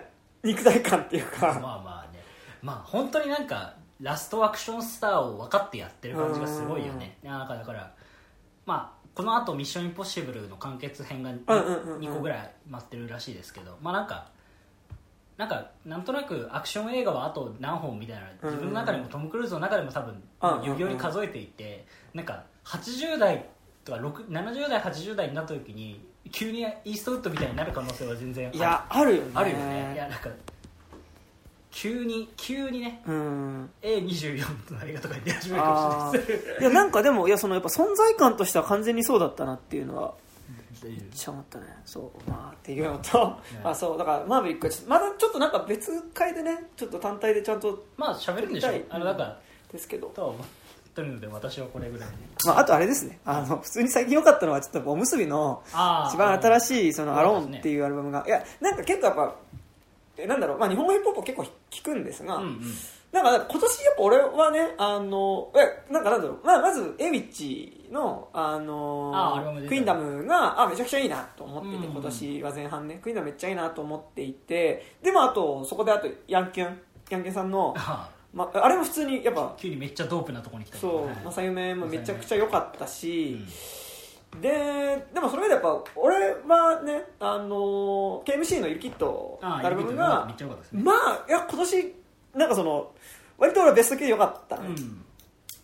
A: 肉体感っていうか、
B: まあまあね。まあ本当になんかラストアクションスターを分かってやってる感じがすごいよね。なんかだからまあこの後ミッションインポッシブル」の完結編が
A: うんうんうんうん。
B: 2個ぐらい待ってるらしいですけどまあなんかなんかなんとなくアクション映画はあと何本みたいな自分の中でもトム・クルーズの中でも多分
A: うんうんうん。
B: 指折り数えていてなんか80代とか6 70代80代になった時に急にイーストウッドみたいになる可能性は全然
A: いやあるよね。
B: あるよね。いやなんか急に急にね
A: うん。
B: A24 の映画とかに出始めるかもしれない。です
A: いやなんかでもいやそのやっぱ存在感としては完全にそうだったなっていうのはめっちゃ思ったね。そうまあっていうのと、あそうだからマーヴェリックはちょっとまだちょっとなんか別回でねちょっと単体でちゃんと
B: まあ喋るんでしょ。
A: はい。
B: あのだから
A: ですけど、
B: とは思ってるので私はこれぐらいで。
A: まあ、あとあれですね。あの普通に最近良かったのはちょっとおむすびの
B: あ
A: 一番新
B: い
A: しい「そのアローンっていうアルバムが。いやなんか結構やっぱえなんだろう、まあ、日本語ヒップホップを結構聞くんですが、
B: うんうん。
A: なんか今年やっぱ俺はねあのえなんかなんだろう、まあ、まずエイウィッチのあの
B: あアルバム出た
A: クイーンダムがあめちゃくちゃいいなと思っていて、
B: うん
A: 今年は前半ね。クイーンダムめっちゃいいなと思っていてでもあとそこであとヤンキュン。ヤンキュンさんの、
B: あ
A: まあ、あれも普通にやっぱ
B: 急にめっちゃドープなとこに来た
A: そう
B: はい。
A: 正夢もめちゃくちゃ良かったし、
B: うん
A: ででもそれでやっぱ俺はねあの KMC の「ユキット」
B: あ
A: アルバム
B: め
A: がまあいや今年なんかその割と俺はベスト級で良かった。ね、
B: うん。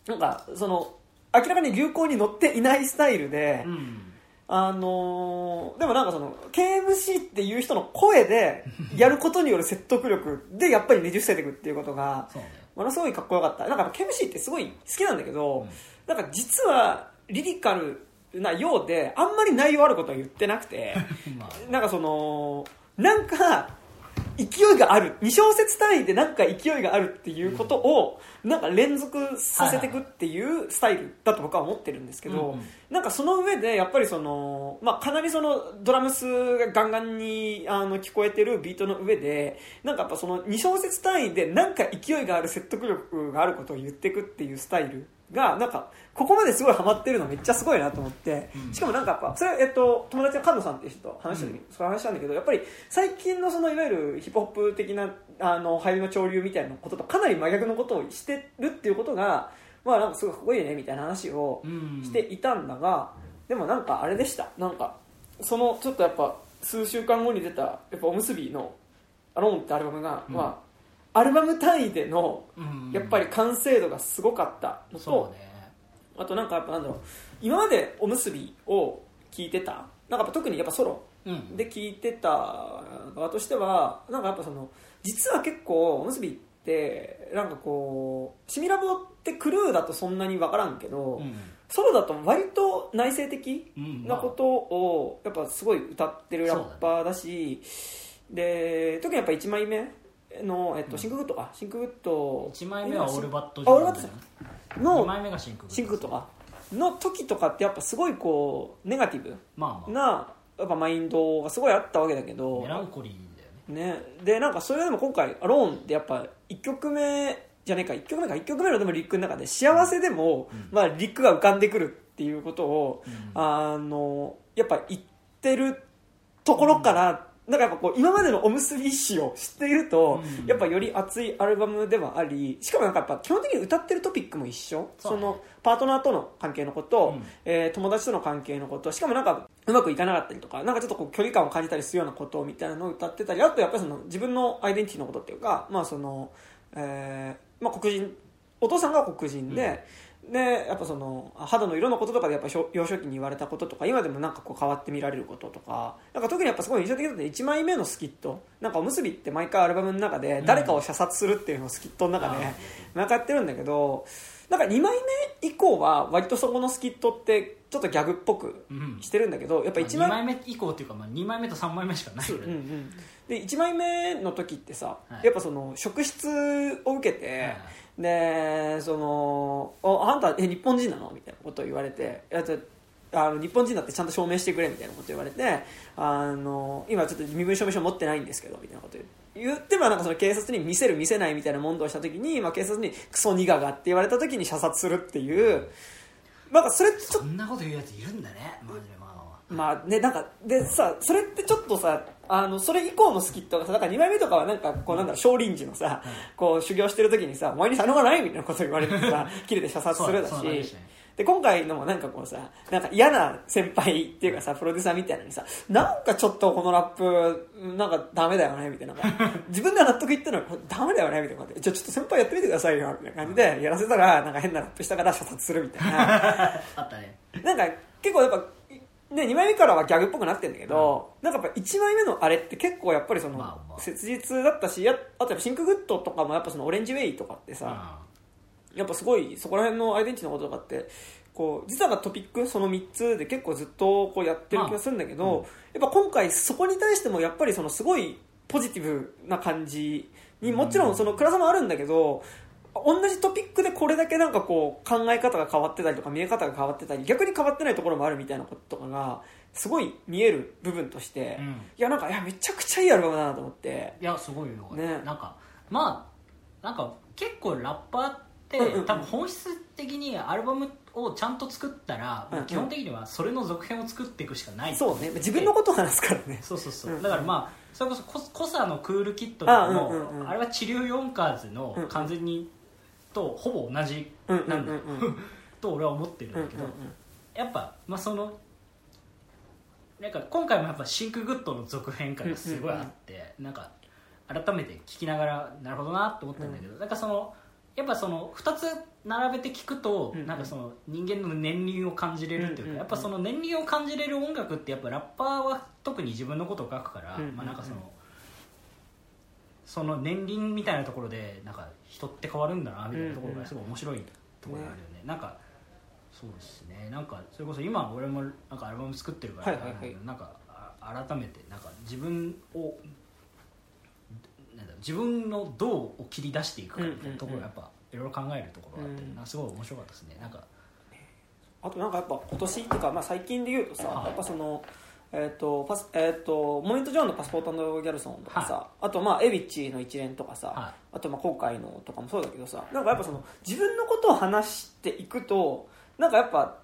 A: なんかその明らかに流行に乗っていないスタイルで、
B: うん。
A: あのーでもなんかその KMC っていう人の声で やることによる説得力でやっぱりねじ伏せていくっていうことがものすごいかっこよかった。なんか KMC ってすごい好きなんだけど、
B: うん。
A: なんか実はリリカルなようであんまり内容あることは言ってなくて
B: まあ
A: なんかそのなんか勢いがある2小節単位でなんか勢いがあるっていうことをなんか連続させていくっていうスタイルだと僕は思ってるんですけど、
B: うんうん。
A: なんかその上でやっぱりその、まあ、かなりそのドラムスがガンガンにあの聞こえてるビートの上でなんかやっぱその2小節単位でなんか勢いがある説得力があることを言っていくっていうスタイルがなんかここまですごいハマってるのめっちゃすごいなと思って、
B: うん。
A: しかもなんかやっぱそれ、えっと、友達の菅野さんっていう人と話した時に、その話したんだけどやっぱり最近のそのいわゆるヒップホップ的なあの流行りの潮流みたいなこととかなり真逆のことをしてるっていうことがまあなんかすごいかっこいいねみたいな話を
B: うん。
A: していたんだが、でもなんかあれでした。なんかそのちょっとやっぱ数週間後に出たやっぱおむすびの「アローン」ってアルバムが、
B: うん。
A: まあ、アルバム単位での
B: うん。
A: やっぱり完成度がすごかったのと、
B: そうね。
A: あとなんかやっぱなんだろう今までおむすびを聞いてたなんかやっぱ特にやっぱソロ
B: うん。
A: で聞いてた側としてはなんかやっぱその実は結構 OMSB ってなんかこう SIMI LAB ってクルーだとそんなに分からんけど、
B: うん。
A: ソロだと割と内省的
B: うん。
A: なことをやっぱすごい歌ってるラッパーだしで特にやっぱ1枚目の、えっと、シンクグッドか。シンクグッド。
B: 1枚目は All Bad
A: あ All Bad さ
B: 2
A: の
B: 枚目が
A: Think Think Good か。の時とかってやっぱすごいこうネガティブ
B: まあまあ。
A: なやっぱマインドがすごいあったわけだけど。
B: メランコリーだよね。
A: ね、でなんかそれでも今回「アローン」ってやっぱ1曲目じゃねえか。1曲目か。1曲目のでもリックの中で幸せでも、
B: うん。
A: まあ、リックが浮かんでくるっていうことを、
B: うん。
A: あのやっぱ言ってるところから、なんかやっぱこう今までの OMSB 史を知っていると、
B: うん。
A: やっぱより熱いアルバムではありしかもなんかやっぱ基本的に歌ってるトピックも一緒。
B: そう。ね
A: のパートナーとの関係のこと、
B: うん。
A: えー友達との関係のことしかもなんかうまくいかなかったりとかなんかちょっとこう距離感を感じたりするようなことみたいなのを歌ってたりあとやっぱりその自分のアイデンティティのことっていうかまあその、えーまあ、黒人お父さんが黒人で、でやっぱその肌の色のこととかでやっぱ幼少期に言われたこととか今でもなんかこう変わって見られることとかなんか特にやっぱすごい印象的だった1枚目のスキットなんかおむすびって毎回アルバムの中で誰かを射殺するっていうのをスキットの中で、
B: うん
A: なんかやってるんだけどなんか2枚目以降は割とそこのスキットってちょっとギャグっぽく
B: うん。
A: してるんだけどやっぱ1
B: 2
A: 枚
B: 枚目以降っていうか、まあ、2枚目と3枚目しかないよ
A: うんう
B: ね
A: ん、で1枚目の時ってさ、
B: はい。
A: やっぱその職質を受けて、でそのおあんたえ日本人なの？みたいなことを言われていやあの日本人だってちゃんと証明してくれみたいなこと言われてあの今ちょっと身分証明書持ってないんですけどみたいなこと言ってまあなんかその警察に見せる見せないみたいな問答をした時に、まあ、警察にクソニガがって言われた時に射殺するっていう。なんかそれ
B: そんなこと言うやついるんだねマジで。まあ
A: まあね、なんか、でさ、それってちょっとさ、あの、それ以降のスキットがさ、だから2枚目とかはなんか、こうなんだろう、少林寺のさ、こう修行してる時にさ、お前に才能がないみたいなこと言われてさ、切れて射殺するだし
B: ね、
A: で、今回のもなんかこうさ、なんか嫌な先輩っていうかさ、プロデューサーみたいなのにさ、なんかちょっとこのラップ、なんかダメだよね、みたいな。なんか自分では納得いってるのに、これダメだよね、みたいなことで。じゃあちょっと先輩やってみてくださいよ、みたいな感じで、やらせたら、なんか変なラップしたから射殺するみたいな。
B: あったね
A: なんか結構やっぱ、ね、2枚目からはギャグっぽくなってんだけど、なんかやっぱ1枚目のあれって結構やっぱりその、
B: まあまあ。
A: 切実だったし、やあとやっぱ Think Good とかもやっぱその Orange Way とかってさ、やっぱすごいそこら辺のアイデンティティのこととかって、こう、実はトピックその3つで結構ずっとこうやってる気がするんだけど、
B: まあうん。
A: やっぱ今回そこに対してもやっぱりそのすごいポジティブな感じにもちろんその暗さもあるんだけど、同じトピックでこれだけなんかこう考え方が変わってたりとか見え方が変わってたり逆に変わってないところもあるみたいなこととかがすごい見える部分として、
B: うん。
A: いやなんかいやめちゃくちゃいいアルバムだなと思って。
B: いやすごいよ、
A: ね。
B: なんかまあなんか結構ラッパーって、
A: うんうんうん。
B: 多分本質的にアルバムをちゃんと作ったら、
A: うんうん。
B: 基本的にはそれの続編を作っていくしかない。
A: そうね。自分のことを話すからね。
B: そうそうそう、
A: うん。
B: だからまあそれこそココサのクールキットとかも
A: あうんうんうん。
B: あれは治療ヨンカーズの
A: うんうん。
B: 完全にとほぼ同じなんだ と俺は思ってるんだけど、やっぱ、まあ、そのなんか今回もやっぱ Think Good の続編感がすごいあって、なんか改めて聞きながらなるほどなと思ったんだけど、なんかそのやっぱその2つ並べて聞くと、なんかその人間の年輪を感じれるっていうか、やっぱその年輪を感じれる音楽ってやっぱラッパーは特に自分のことを書くから、まあなんかそのその年輪みたいなところでなんか人って変わるんだなみたいなところがすごい面白いところがあるよね。なんかそうですね。なんかそれこそ今俺もなんかアルバム作ってるから、
A: はいはいはい
B: なんかあ改めてなんか自分をなんだ自分のどうを切り出していくかみたいなところがやっぱいろいろ考えるところがあって、
A: うん。
B: すごい面白かったですね。なんか。
A: あとなんかやっぱ今年っていうか、まあ、最近で言うとさ、
B: はい。
A: やっぱそのえっ、とパスえっ、とモニント・ジョーンのパスポートギャルソンとかさ、あとまあエビッチの一連とかさ、
B: は
A: あとまあ今回のとかもそうだけどさなんかやっぱその自分のことを話していくとなんかやっぱ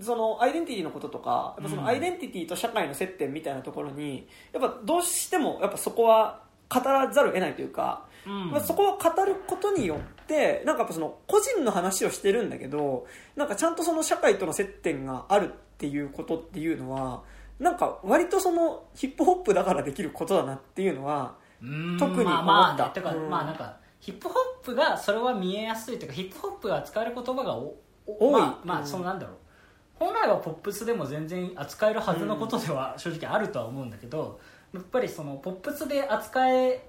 A: そのアイデンティティのこととかやっぱそのアイデンティティと社会の接点みたいなところにやっぱどうしてもやっぱそこは語らざるを得ないというか、
B: うん。
A: まあ、そこを語ることによってなんかやっぱその個人の話をしてるんだけどなんかちゃんとその社会との接点があるっていうことっていうのはなんか割とそのヒップホップだからできることだなっていうのは
B: うーん
A: 特に
B: まあまあ
A: 思った
B: ね。てか、
A: うん。
B: まあなんかヒップホップがそれは見えやすいというかヒップホップが使える言葉が
A: 多い。
B: まあ、そのなんだろう。本来はポップスでも全然扱えるはずのことでは正直あるとは思うんだけど、やっぱりそのポップスで扱え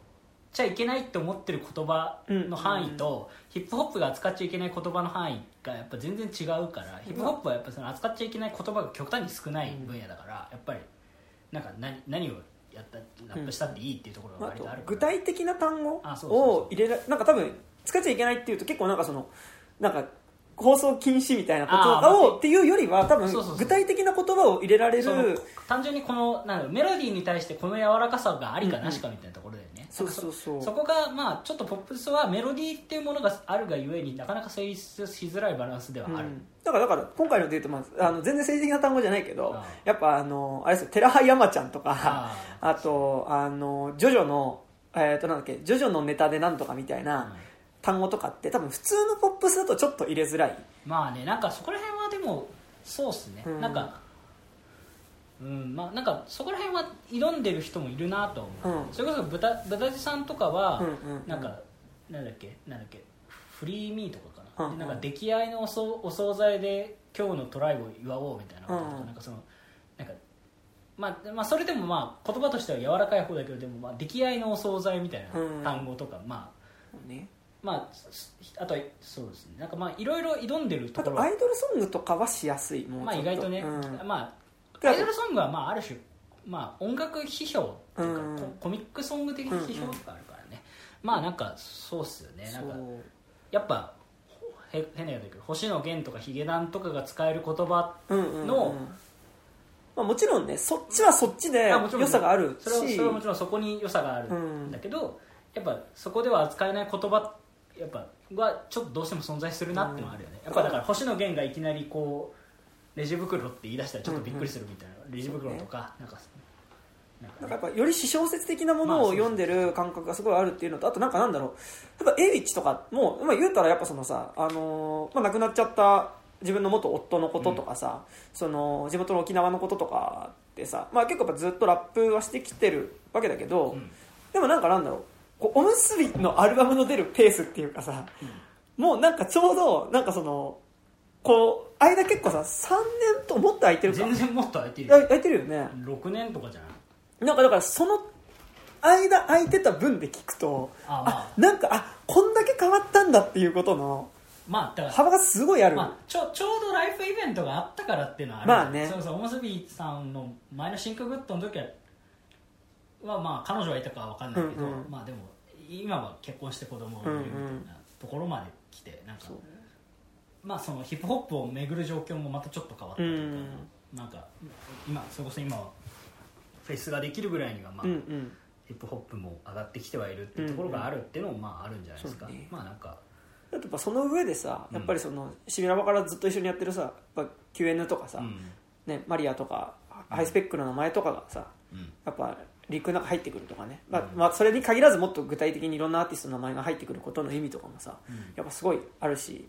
B: ちゃいけないって思ってる言葉の範囲と、ヒップホップが扱っちゃいけない言葉の範囲がやっぱ全然違うから、ヒップホップはやっぱその扱っちゃいけない言葉が極端に少ない分野だから、やっぱりなんか何何をやったラップしたっていいっていうところが割とあるから。
A: 具体的な単語を入れらなんか多分使っちゃいけないっていうと結構なんかそのなんか放送禁止みたいなことをっていうよりは多分具体的な言葉を入れられる
B: 単純にこのなんメロディーに対してこの柔らかさがありかなしかみたいなところだよね、
A: そうそうそう。
B: そこがまあちょっとポップスはメロディーっていうものがあるがゆえになかなか成立しづらいバランスではある、
A: うん。だからだから今回ので言うと、まあ、あの全然政治的な単語じゃないけどやっぱあのあれですよ寺羽山ちゃんとか
B: あ
A: あとあのジョジョのえっ、となんだっけジョジョのネタでなんとかみたい
B: うん。
A: な単語とかって多分普通のポップスだとちょっと入れづらい。
B: まあねなんかそこら辺はでもそうっすね、
A: うん。
B: なんかうんまあなんかそこら辺は挑んでる人もいるなと思う、
A: うん。
B: それこそブタブタジさんとかは、
A: うんうんうん。
B: なんかなんだっけ？なんだっけ？フリーミーとかかな、
A: うんうん。
B: でなんか出来合いのおそお惣菜で今日のトライを祝おうみたいなこととか、
A: うん
B: なんかそのなんかまあまあ、それでもまあ言葉としては柔らかい方だけどでもまあ出来合いのお惣菜みたい
A: うん
B: な単語とか、まあ
A: ね
B: まあすあとはそうですね。なんかまあいろいろ挑んでるところ。
A: アイドルソングとかはしやすい
B: まあ意外とね、
A: うん。
B: ま
A: であ
B: アイドルソングはまあある種、まあ、音楽批評っていうか、
A: うん。
B: ココミックソング的な批評とかあるからね、まあなんかそうっすよね。なんかやっぱへ変なやつだけど星野源とかヒゲダンとかが使える言葉
A: うんうんうん
B: の
A: まあ、もちろんねそっちはそっちで良さがあるし。
B: それはそれはもちろんそこに良さがあるんだけど、やっぱそこでは扱えない言葉やっぱはちょっとどうしても存在するなってのはあるよね、やっぱだから星野源がいきなりこうレジ袋って言い出したらちょっとびっくりするみたいな、レジ袋とかなんかなんか
A: なんかやっぱより私小説的なものを読んでる感覚がすごいあるっていうのとあとなんかなんだろう。やっぱエイチとかも、まあ、言うたらやっぱそのさ、あのーまあ、亡くなっちゃった自分の元夫のこととかさ、その地元の沖縄のこととかってさ、まあ、結構やっぱずっとラップはしてきてるわけだけど、
B: うん。
A: でもなんかなんだろうこうおむすびのアルバムの出るペースっていうかさ、もうなんかちょうどなんかそのこう間結構さ3年ともっと空いてるか。
B: 全然もっと空いてる
A: 空いてるよね。
B: 6年とかじゃない？
A: なんかだからその間空いてた分で聞くと
B: あまあ。
A: なんかあこんだけ変わったんだっていうことの
B: まあだから
A: 幅がすごいある、
B: まあ、ちょちょうどライブイベントがあったからっていうのはある
A: まあね。
B: そうそう OMSBさんの前の Think Good の時ははまあ彼女はいたかは分かんないけど、
A: うんうん。
B: まあでも今は結婚して子供がいるみたいなところまで来てなんか、まあそのヒップホップを巡る状況もまたちょっと変わったというか、なんか今それこそ今はフェスができるぐらいにはまあ、ヒップホップも上がってきてはいるっていうところがあるっていうのもまああるんじゃないですか、まあなんか。
A: やっぱその上でさやっぱりそのシミラバからずっと一緒にやってるさやっぱ QN とかさ、
B: うん。
A: ね、マリアとかハイスペックの名前とかがさ
B: うん。
A: やっぱリンクの中入ってくるとかね、まあ
B: うん。
A: まあ、それに限らずもっと具体的にいろんなアーティストの名前が入ってくることの意味とかもさ
B: うん。
A: やっぱすごいあるし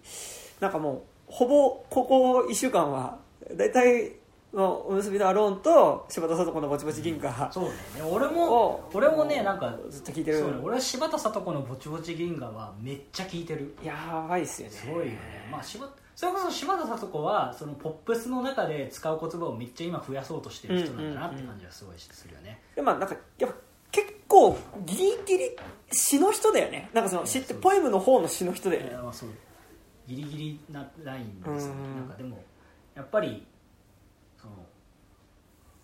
A: なんかもうほぼここ1週間は大体のおむすびのアローンと柴田聡子のぼちぼち銀河
B: そうね。俺も俺もねなんか
A: ずっと聞いてる。
B: そうね俺は柴田聡子のぼちぼち銀河はめっちゃ聞いてる。
A: やばいっすよね。
B: すごいよね。まあ柴それこそ柴田聡子はそのポップスの中で使う言葉をめっちゃ今増やそうとしてる人なんだなって感じがすごいするよね、
A: でまあなんかやっぱ結構ギリギリ詩の人だよね。なんかその詩ってポエムの方の詩の人だよね。
B: まあそう。ギリギリなラインですよね。
A: うん。
B: なんかでもやっぱりその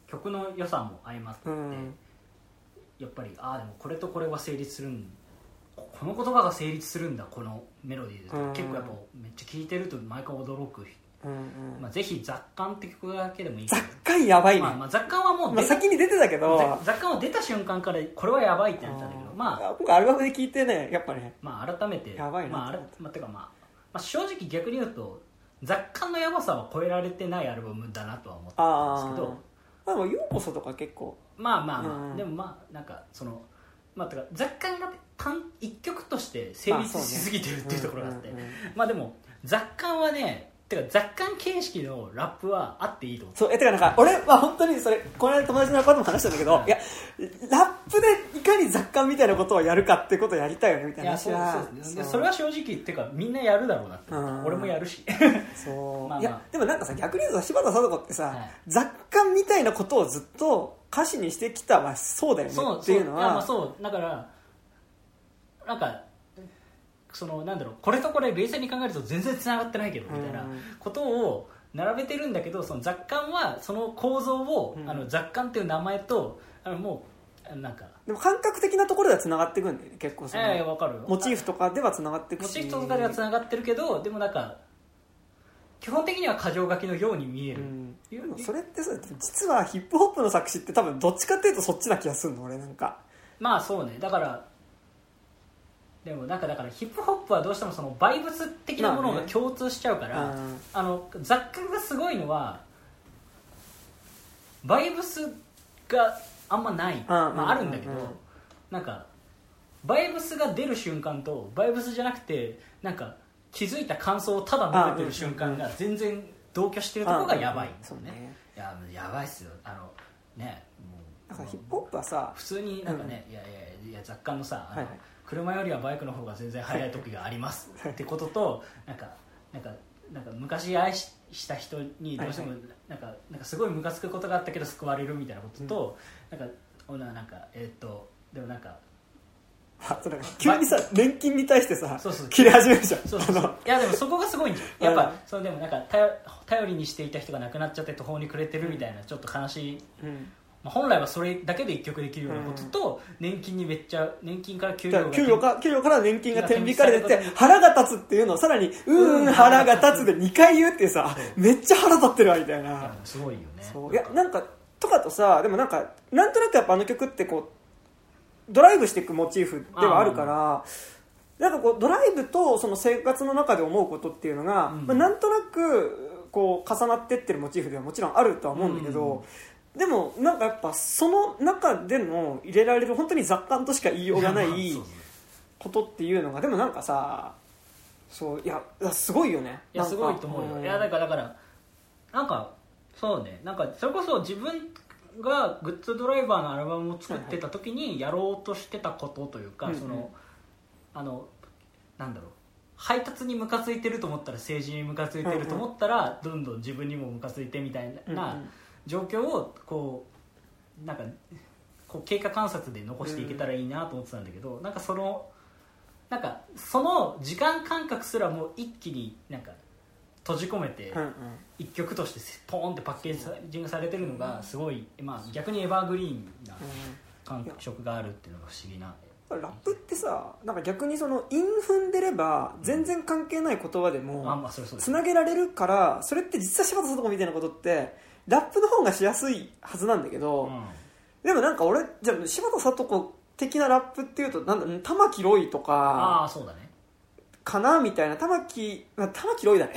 B: 曲の良さも相まって、
A: うん。
B: やっぱりああでもこれとこれは成立するんここの言葉が成立するんだこのメロディーで、
A: うん。
B: 結構やっぱめっちゃ聴いてると毎回驚く、
A: うんうん。
B: まあ、ぜひ雑感って曲だけでもいい。け
A: 雑
B: ど
A: 干やばいね、
B: まあ、まあ雑感はもう
A: まあ、
B: 出
A: 先に出てたけど。
B: 雑雑感は出た瞬間からこれはやばいってなったんだけどまあ
A: 今回アルバムで聞いてねやっぱね。
B: まあ改めて。
A: やばいな
B: まああれまあてかまあ、まあ、正直逆に言うと雑感のやばさは超えられてないアルバムだなとは思ったん
A: あ
B: ですけど。
A: あでも「ようこそ」とか結構。
B: まあまあまあ、
A: うん
B: でもまあなんかそのまあてか雑感が単一曲として成立しすぎてるっていうところがあって、まあでも雑感はねてか雑感形式のラップはあっていいと思う。
A: そうえてかなんか俺は本当にそれこの間友達の方とも話したんだけど、
B: うん。
A: いやラップでいかに雑感みたいなことをやるかってことをやりたいよねみたいな
B: いやそう
A: 話は
B: そうですね。でそれは正直っていうかみんなやるだろうなって。俺もやるし。
A: そう、
B: まあまあ。
A: いやでもなんかさ逆に言うと柴田聡子ってさ、
B: はい。
A: 雑感みたいなことをずっと歌詞にしてきたはそうだよね
B: そう
A: っていうの
B: そやまあ
A: は
B: そう。だからなんかそのなんだろうこれとこれ冷静に考えると全然つながってないけどみたいな
A: うん
B: ことを並べてるんだけどその雑感はその構造を、
A: うん。
B: あの雑感っていう名前とあのもうなんか
A: でも感覚的なところではつながっていくんだよね結構その、
B: ええわかる。よ
A: モチーフとかではつながっていくし。
B: モチーフとかではつながってるけどでもなんか基本的には箇条書きのように見える、
A: うん。それってさ実はヒップホップの作詞って多分どっちかっていうとそっちな気がするの俺なんか。
B: まあそうね。だからでもなんかだからヒップホップはどうしてもそのバイブス的なものが共通しちゃうから、
A: うん。
B: あの雑貨がすごいのはバイブスがあんまない、まあ、あるんだけど、
A: うんうん
B: なんかバイブスが出る瞬間とバイブスじゃなくてなんか気づいた感想をただ述べてる瞬間が全然同居してるところがやばいんですよね,、
A: そうね。
B: いややばいっすよ。あのねもう
A: ヒップホップはさ
B: 普通になんかね、いやいやいや雑貨のさ
A: はいはい
B: 車よりはバイクの方が全然速い時があります。ってこととなんかなんかなんか昔愛しした人にどうしてもなんかなんかすごいムカつくことがあったけど救われるみたいなことと、なんかおななんかえーっとでもなんか
A: 急にさ年金に対してさ
B: そうそう。
A: 切れ始めるじゃん。
B: そうそうそう。いやでもそこがすごいんじゃん。やっ
A: うん
B: ぱそのでもなんか頼頼りにしていた人が亡くなっちゃって途方に暮れてるみたいなちょっと悲しい。
A: うん
B: まあ、本来はそれだけで一曲できるようなことと、年金にめっちゃ年金から給料
A: 給料か給料から年金が天引かれてて腹が立つっていうのをさらに「うーん。腹が立つ」で2回言うってさめっちゃ腹立ってるわみたいな。
B: すごいよね。
A: いやなんかとかとさでもなんかなんとなくやっぱあの曲ってこうドライブしていくモチーフではあるからなんかこうドライブとその生活の中で思うことっていうのが、
B: うん。
A: まあ、なんとなくこう重なってってるモチーフではもちろんあるとは思うんだけど、でもなんかやっぱその中での入れられる本当に雑感としか言いようがないことっていうのがでもなんかさそういやいやすごいよね。
B: いやすごいと思うよ、
A: ん。
B: いやだからだからなんかそうねなんかそれこそ自分がグッズドライバーのアルバムを作ってた時にやろうとしてたことというか、
A: うんうん。
B: そのあのなんだろう。配達にムカついてると思ったら政治にムカついてると思ったら、どんどん自分にもムカついてみたいな、
A: うんうん
B: 状況をこうなんかこう経過観察で残していけたらいいなと思ってたんだけど、なんかそのなんかその時間感覚すらも一気になんか閉じ込めて
A: うんうん。
B: 一曲としてポーンってパッケージングされてるのがすごい、まあ、逆にエバーグリーンな感触があるっていうのが不思議な。
A: ラップってさなんか逆にその韻踏んでれば全然関係ない言葉で
B: あ
A: もつなげられるからそれって実は柴田聡子みたいなことってラップの方がしやすいはずなんだけど、
B: うん。
A: でもなんか俺じゃあ柴田聡子的なラップっていうとなんだ玉木ロイと
B: あ
A: か
B: あそうだね。
A: かなみたいな玉木まあ玉木ロイだね。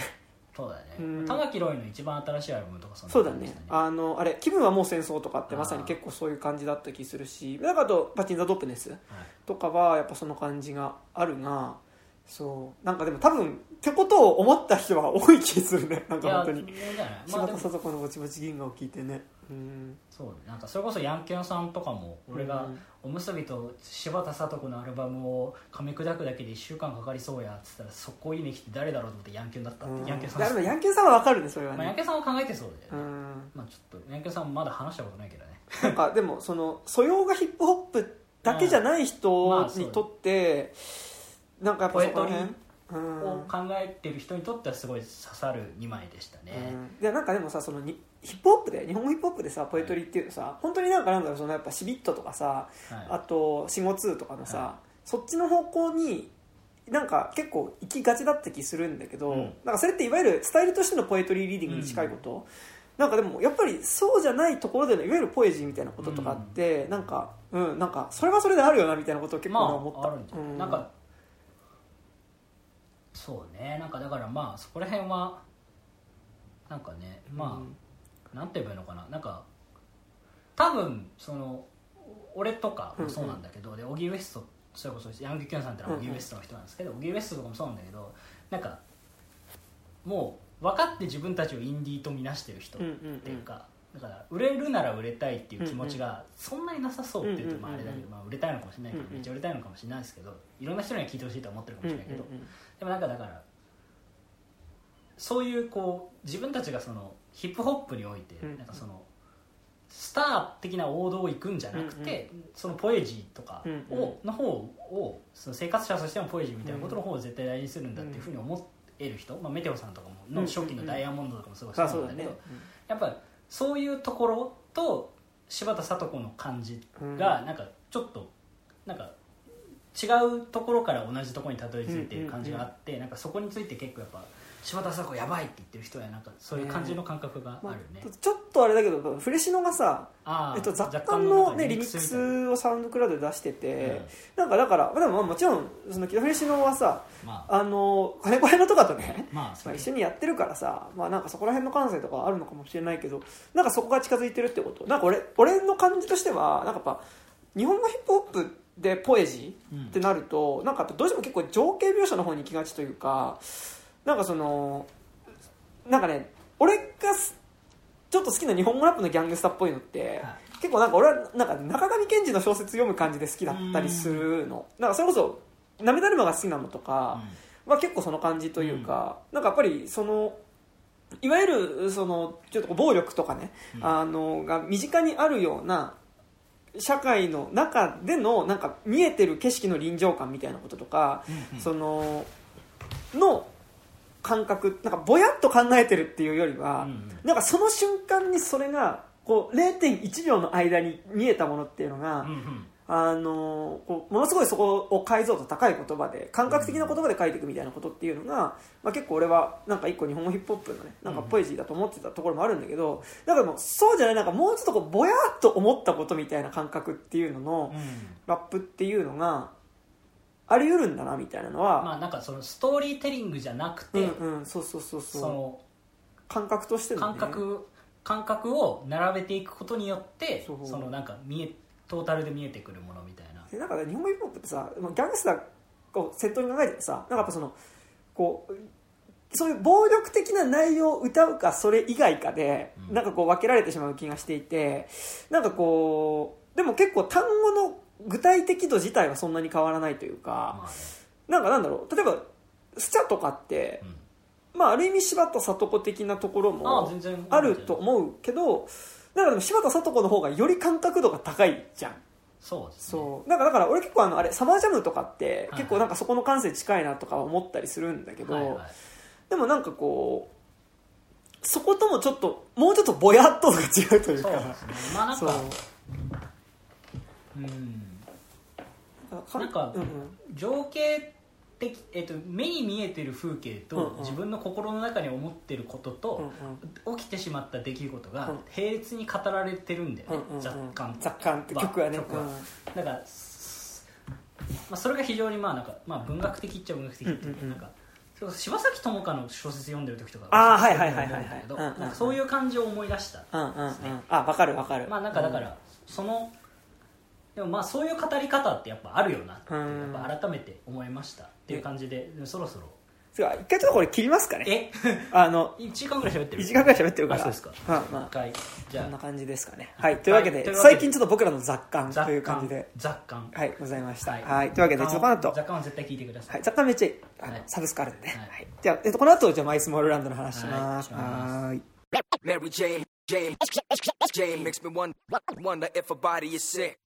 B: そうだよ
A: うん。
B: ね玉木ロイの一番新しいアルバムとかそんな
A: そうだね。あのあれ気分はもう戦争とかってまさに結構そういう感じだった気するしだからあとパチンザ・ドップネス
B: はい。
A: とかはやっぱその感じがあるがそう。なんかでも多分ってことを思った人は多い気するね。なんか本当に。柴田聡子のぼちぼち銀河を聞いてね。うん。
B: そうね。なんかそれこそヤンケンさんとかも俺が
A: うん。
B: おむすびと柴田聡子のアルバムを噛み砕くだけで1週間かかりそうやっつったら速攻いいね来て誰だろうと思ってヤンケンだったって、
A: うん。
B: ヤンケンさん。
A: いやでもヤンキーさんはわかるねそれは
B: まあ、ヤン
A: ね
B: ケンさんは考えてそうで、
A: うん。
B: まあちょっとヤンケンさんもまだ話したことないけどね。
A: なんかでもその素養がヒップホップだけじゃない人にとって なんかやっぱそこら辺？
B: ポを考えてる人にとってはすごい刺さる2枚でしたね、
A: うん、いやなんかでもさそのにヒップホップで日本語ヒップホップでさポエトリーっていうとさ本当になんかなんだろうそのやっぱシビットとかさ
B: はい。
A: あと4五2とかのさ、
B: は
A: そっちの方向になんか結構行きがちだった気するんだけど、
B: うん。
A: なんかそれっていわゆるスタイルとしてのポエトリーリーディングに近いこと。なんかでもやっぱりそうじゃないところでのいわゆるポエジーみたいなこととかって、なんかうんなんかそれはそれであるよなみたいなことを結構
B: ま
A: 思った、
B: ああるんじゃない、
A: うん。
B: なんかそうね。なんかだからまあそこら辺はなんかねまあ、なんて言えばいいのかな。なんか多分その俺とかもそうなんだけど、でオギー・ウエストそれこそヤング・キュンさんってのはオギー・ウエストの人なんですけど、オギー・ウエストとかもそうなんだけどなんかもう分かって自分たちをインディーとみなしてる人っ
A: うんうんうん
B: ていうか、だから売れるなら売れたいっていう気持ちがそんなになさそうっていうとまああれだけど、まあ、売れたいのかもしれないけど、めっちゃ売れたいのかもしれないですけどいろんな人には聞いてほしいとは思ってるかもしれないけど、でもなんかだからそういうこう自分たちがそのヒップホップにおいて
A: うん。
B: なんかそのスター的な王道を行くんじゃなくて、そのポエジーとかを、
A: うん。
B: の方をその生活者としてのポエジーみたいなことの方を絶対大事にするんだっていうふうに思える人、まあ、メテオさんとかもの初期のダイヤモンドとかもすごいそ
A: あそうだね
B: うなん。だけど、やっぱそういうところと柴田聡子の感じがなんかちょっとなんか違うところから同じところにたどり着いている感じがあって、なんかそこについて結構やっぱ柴田聡子やばいって言ってる人やなんかそういう感じの感覚があ
A: まあ
B: るよね、
A: ちょっとあれだけどフレシノがさえっと、雑
B: 雑
A: 感のねリミックスをサウンドクラウドで出してて、なんかだからでもまあもちろんそのフレシノはさ
B: まあ。
A: あの金子屋のとかとね
B: まあそ
A: まあ、
B: う
A: 一緒にやってるからさ、まあ、なんかそこら辺の感性とかあるのかもしれないけどなんかそこが近づいてるってこと。なんか俺俺の感じとしてはなんかやっぱ日本のヒップホップでポエジーってなると、なんかやっぱどうしても結構情景描写の方に行きがちというかなんかそのなんかね俺がすちょっと好きな日本語ラップのギャングスターっぽいのって、
B: は
A: 結構なんか俺はなんか中上健二の小説読む感じで好きだったりするの。なんかそれこそ涙沼が好きなのとか、まあ、結構その感じというか、なんかやっぱりそのいわゆるそのちょっと暴力とかね、
B: うん。
A: あのが身近にあるような社会の中でのなんか見えてる景色の臨場感みたいなこととか、
B: うんうん。
A: そのの感覚なんかぼやっと考えてるっていうよりは、
B: うん
A: なんかその瞬間にそれがこう0.1秒の間に見えたものっていうのが、
B: うんうん。
A: あのこうものすごいそこを解像度高い言葉で感覚的な言葉で書いていくみたいなことっていうのが、まあ、結構俺はなんか一個日本語ヒップホップのねなんかポエジーだと思ってたところもあるんだけどだからもうそうじゃないなんかもうちょっとこうぼやっと思ったことみたいな感覚っていうのの
B: うん。
A: ラップっていうのがあり得るんだなみたいなのは、
B: まあなんかそのストーリーテリングじゃなくて、
A: うんうんそうそうそうそう。
B: その
A: 感覚としての、ね、
B: 感覚感覚を並べていくことによって
A: そ
B: のなんか見えトータルで見えてくるものみたいな。
A: でなんかね日本語ヒップホップってさまあギャングスターを先頭に考えてさなんかやっぱそのこうそういう暴力的な内容を歌うかそれ以外かで、
B: うん。
A: なんかこう分けられてしまう気がしていてなんかこうでも結構単語の具体的度自体はそんなに変わらないというか、
B: まあね
A: なんかなんだろう例えばスチャとかって、
B: うん。
A: まあ、ある意味柴田聡子的なところも
B: あ
A: ると思うけどなんかでも柴田聡子の方がより感覚度が高いじゃん。
B: そうですね。
A: そう。なんかだから俺結構あのあれサマージャムとかって
B: はい
A: 結構なんかそこの感性近いなとかは思ったりするんだけど、
B: はいはい。
A: でもなんかこうそこともちょっともうちょっとぼやっとが違うというか。
B: そうですね。まあなんかうんな。んか
A: うんうん。
B: 情景的、えっと、目に見えてる風景と、
A: うんうん。
B: 自分の心の中に思ってること
A: うん
B: と、起きてしまった出来事が
A: うん。
B: 並列に語られてるんだよね、
A: うんうんうん。
B: 雑感
A: 雑感って曲はね。
B: 曲は。だから、すまあ、それが非常にまあなんか、まあ、文学的っちゃ文学的っていうか、
A: うんうんうん。
B: なんか柴咲友香の小説読んでる時とか
A: あー
B: そうう
A: はいはいはいはい。
B: そういう感じを思い出した
A: うんうんうん。あ分かる分かる。
B: まあなんかだから、そのでもまあそういう語り方ってやっぱあるよなって
A: うん
B: やっぱ改めて思いましたっていう感じでそろそろ
A: 一回ちょっとこれ切りますかね
B: え
A: あの
B: 1時間ぐらい喋ってる
A: 1時間ぐらい喋ってるから
B: あそうですか
A: まあまあ
B: 一回じゃあ
A: こんな感じですかねはいというわけで,、
B: はいというわけで
A: 最近ちょっと僕らの雑感と
B: 雑
A: いう感じで
B: 雑感
A: はいございましたは、
B: はいい
A: というわけでちょっとこの後
B: 雑感は絶対聞いてくださ
A: はいい、雑貨めっちゃいいあの、
B: はい
A: サブスクあるんでね、
B: はい
A: はいじゃあ、えっと、この後じゃあマイスモールランドの話します
B: はい
A: は
C: Mary Jane, Jane, Jane makes me wonder, wonder if her body is sick.